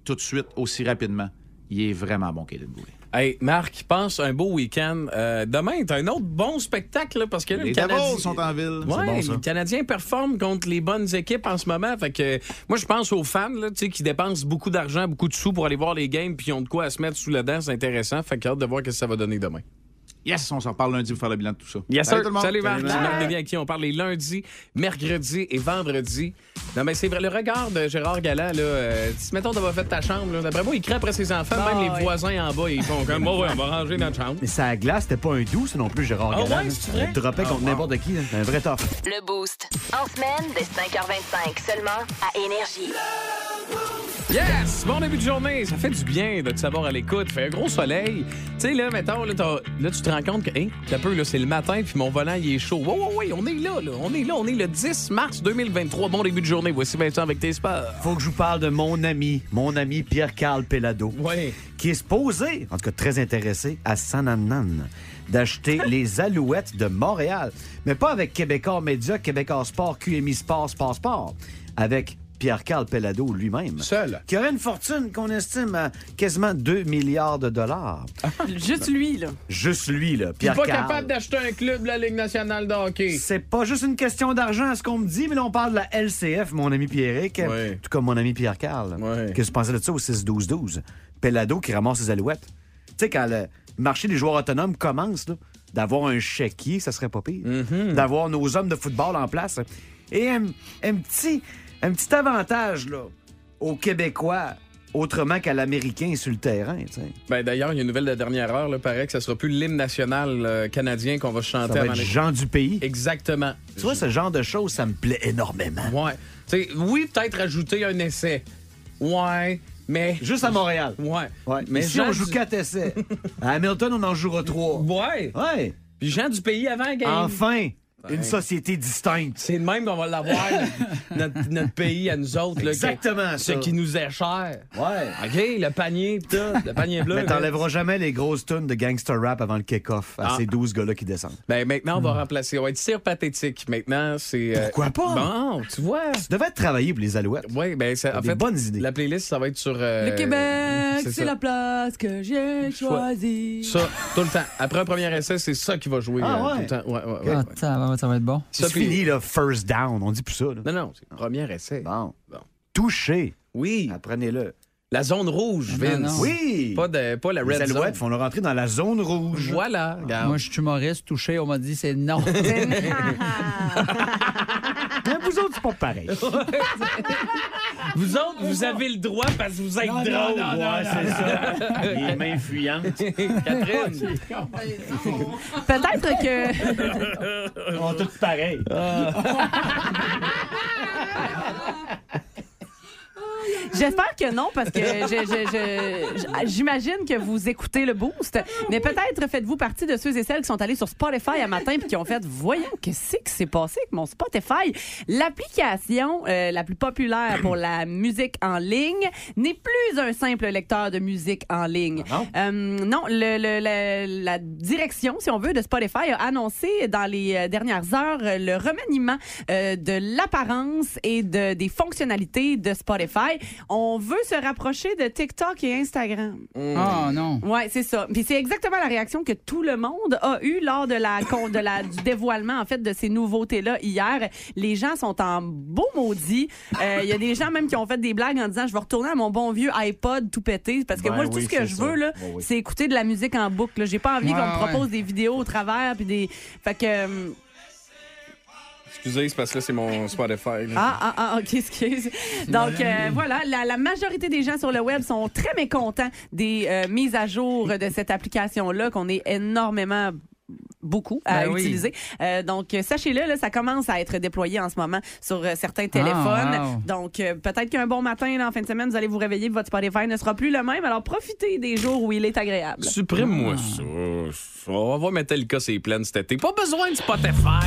N: tout de suite, aussi rapidement. Il est vraiment bon, Caden Goulet.
C: Hey, Marc, pense un beau week-end. Euh, demain, t'as un autre bon spectacle, là, parce que là,
N: Les
C: le Canadien-
N: Devils sont en ville.
C: Ouais,
N: C'est bon, ça.
C: les Canadiens performent contre les bonnes équipes en ce moment. Fait que, moi, je pense aux fans là, tu sais, qui dépensent beaucoup d'argent, beaucoup de sous pour aller voir les games, puis ils ont de quoi à se mettre sous la dent. C'est intéressant. Fait que hâte de voir ce que ça va donner demain.
N: Yes, on s'en reparle lundi pour faire le bilan de tout ça.
C: Yes,
N: Salut
C: sir.
N: tout le monde.
C: Salut, Marc.
N: Salut, Marc.
C: Marc Denis à qui on parle les lundis, mercredis et vendredis. Non, mais c'est vrai, le regard de Gérard Galland, là, euh, si, mettons, t'as pas fait ta chambre, là, d'après moi, il crie après ses enfants,
F: Ah,
C: même les
F: ouais.
C: voisins en bas, ils font comme, bon, ouais, on va ranger notre chambre.
E: Mais ça glace, c'était pas un doux, non plus Gérard
C: Ah
E: Galland.
C: ouais, c'est vrai?
E: Il droppait contre
C: Ah, wow.
E: n'importe qui, là. C'est un vrai tough.
A: Le Boost. En semaine, dès 5h25, seulement à Énergie.
C: Yes! Bon début de journée. Ça fait du bien de te savoir à l'écoute. Fait un gros soleil. Tu sais, là, mettons, là, tu te rends compte que, hein, t'as peu, là, c'est le matin, puis mon volant, il est chaud. Ouais, ouais, ouais, on est là, là. On est là. On est le 10 mars 2023. Bon début de journée. Voici Vincent avec tes sports.
E: Faut que je vous parle de mon ami, mon ami Pierre-Carl Pelado.
C: Oui.
E: Qui est supposé, en tout cas très intéressé, à Sananan, d'acheter les Alouettes de Montréal. Mais pas avec Québécois Média, Québécois Sport, QMI Sport, Sport, Sport. Avec Pierre-Carl Pelado lui-même.
C: Seul.
E: Qui aurait une fortune qu'on estime à quasiment 2 milliards de dollars.
F: Juste lui, là.
E: Juste lui, là,
C: Puis pas capable d'acheter un club de la Ligue nationale de hockey.
E: C'est pas juste une question d'argent, à ce qu'on me dit, mais là, on parle de la LCF, mon ami Pierrick.
C: Ouais.
E: Tout comme mon ami Pierre-Carl.
C: Ouais.
E: Qu'est-ce que tu pensais de ça au 6-12-12? Pelado qui ramasse ses alouettes. Tu sais, quand le marché des joueurs autonomes commence, là, d'avoir un chéquier, ça serait pas pire.
C: Mm-hmm.
E: D'avoir nos hommes de football en place. Et un, un petit, un petit avantage, là, aux Québécois, autrement qu'à l'Américain sur le terrain, tu sais.
C: Ben, d'ailleurs, il y a une nouvelle de dernière heure. Là, paraît que ça sera plus l'hymne national euh, canadien qu'on va
E: Ça
C: chanter
E: va
C: avant
E: être
C: les-
E: Jean du pays.
C: Exactement.
E: Tu vois, ce genre de choses, ça me plaît énormément.
C: Ouais. Tu sais, oui, peut-être ajouter un essai. Ouais, mais.
E: Juste à Montréal.
C: Ouais.
E: Ouais.
C: Mais
E: si on joue
C: du-
E: quatre essais. à Hamilton, on en jouera trois.
C: Ouais.
E: Ouais.
C: Puis Jean du pays avant game.
E: Enfin,
C: Ouais.
E: une société distincte.
C: C'est de même qu'on va l'avoir, notre, notre pays à nous autres. Là,
E: Exactement,
C: qui-
E: ça.
C: Ce qui nous est cher.
E: Ouais.
C: OK, le panier, pis tout, le panier bleu.
E: Mais t'enlèveras jamais les grosses tunes de gangster rap avant le kick-off à
C: Ah.
E: ces 12 gars-là qui descendent.
C: Ben, maintenant, on va remplacer. On va être cire pathétique. Maintenant, c'est. euh,
E: Pourquoi pas?
C: Bon, tu vois.
E: Tu devais travailler pour les Alouettes.
C: Oui, ben, c'est, en
E: des
C: fait,
E: bonnes idées.
C: la playlist, ça va être sur. euh,
F: Le Québec,
C: c'est ça.
F: la place que j'ai choisie.
C: Ça, tout le temps. Après un premier essai, c'est ça qui va jouer
E: Ah
C: euh,
E: ouais?
C: tout le temps. Ouais, ouais, ouais,
D: Ah,
C: ouais.
D: Va, ça va être bon.
E: C'est fini, là, first down. On dit plus ça. Là.
C: Non, non, c'est premier essai.
E: Bon.
C: Bon.
E: Touché.
C: Oui.
E: Apprenez-le.
C: La zone rouge, Vince.
D: non.
E: Oui.
C: Pas, de, pas la
E: Les
C: red
E: Alouettes
C: zone.
E: font le rentrer dans la zone rouge.
C: Voilà, regarde.
D: Moi, je suis humoriste, touché, on m'a dit c'est non.
E: Autres, c'est pas pareil.
C: Vous autres, vous avez le droit parce que vous êtes drôle.
E: Ouais, c'est ça. Les mains fuyantes.
C: Catherine.
F: Peut-être que.
E: Ils sont tous pareils.
F: J'espère que non, parce que je- je- je- j'imagine que vous écoutez le boost. Mais peut-être faites-vous partie de ceux et celles qui sont allés sur Spotify à matin puis qui ont fait Voyons, qu'est-ce qui s'est passé avec mon Spotify? L'application euh, la plus populaire pour la musique en ligne n'est plus un simple lecteur de musique en ligne. Euh, non, le- le- le- la direction, si on veut, de Spotify a annoncé dans les euh, dernières heures euh, le remaniement euh, de l'apparence et de, des fonctionnalités de Spotify. On veut se rapprocher de TikTok et Instagram.
D: Oh non.
F: Ouais, c'est ça. Puis c'est exactement la réaction que tout le monde a eue lors de la con- de la du dévoilement en fait de ces nouveautés là hier. Les gens sont en beau maudit. Euh, Il y a des gens même qui ont fait des blagues en disant je vais retourner à mon bon vieux iPod tout pété parce que
E: Ben
F: moi tout ce que
E: c'est
F: je
E: ça.
F: veux là,
E: oui.
F: c'est écouter de la musique en boucle. J'ai pas envie
D: Ouais,
F: qu'on me
D: ouais.
F: propose des vidéos au travers puis des fait que euh,
C: Excusez, c'est parce que là, c'est mon Spotify. là.
F: Ah, ah, ah, OK, excuse. Donc, euh, voilà, la, la majorité des gens sur le web sont très mécontents des euh, mises à jour de cette application-là, qu'on est énormément beaucoup à
D: Ben oui.
F: utiliser. Euh, donc, sachez-le, là, ça commence à être déployé en ce moment sur euh, certains téléphones.
D: Ah, wow.
F: Donc, euh, peut-être qu'un bon matin, là, en fin de semaine, vous allez vous réveiller, votre Spotify ne sera plus le même. Alors, profitez des jours où il est agréable.
C: Supprime-moi ça. On va voir Metallica c'est plein cet été. Pas besoin de Spotify.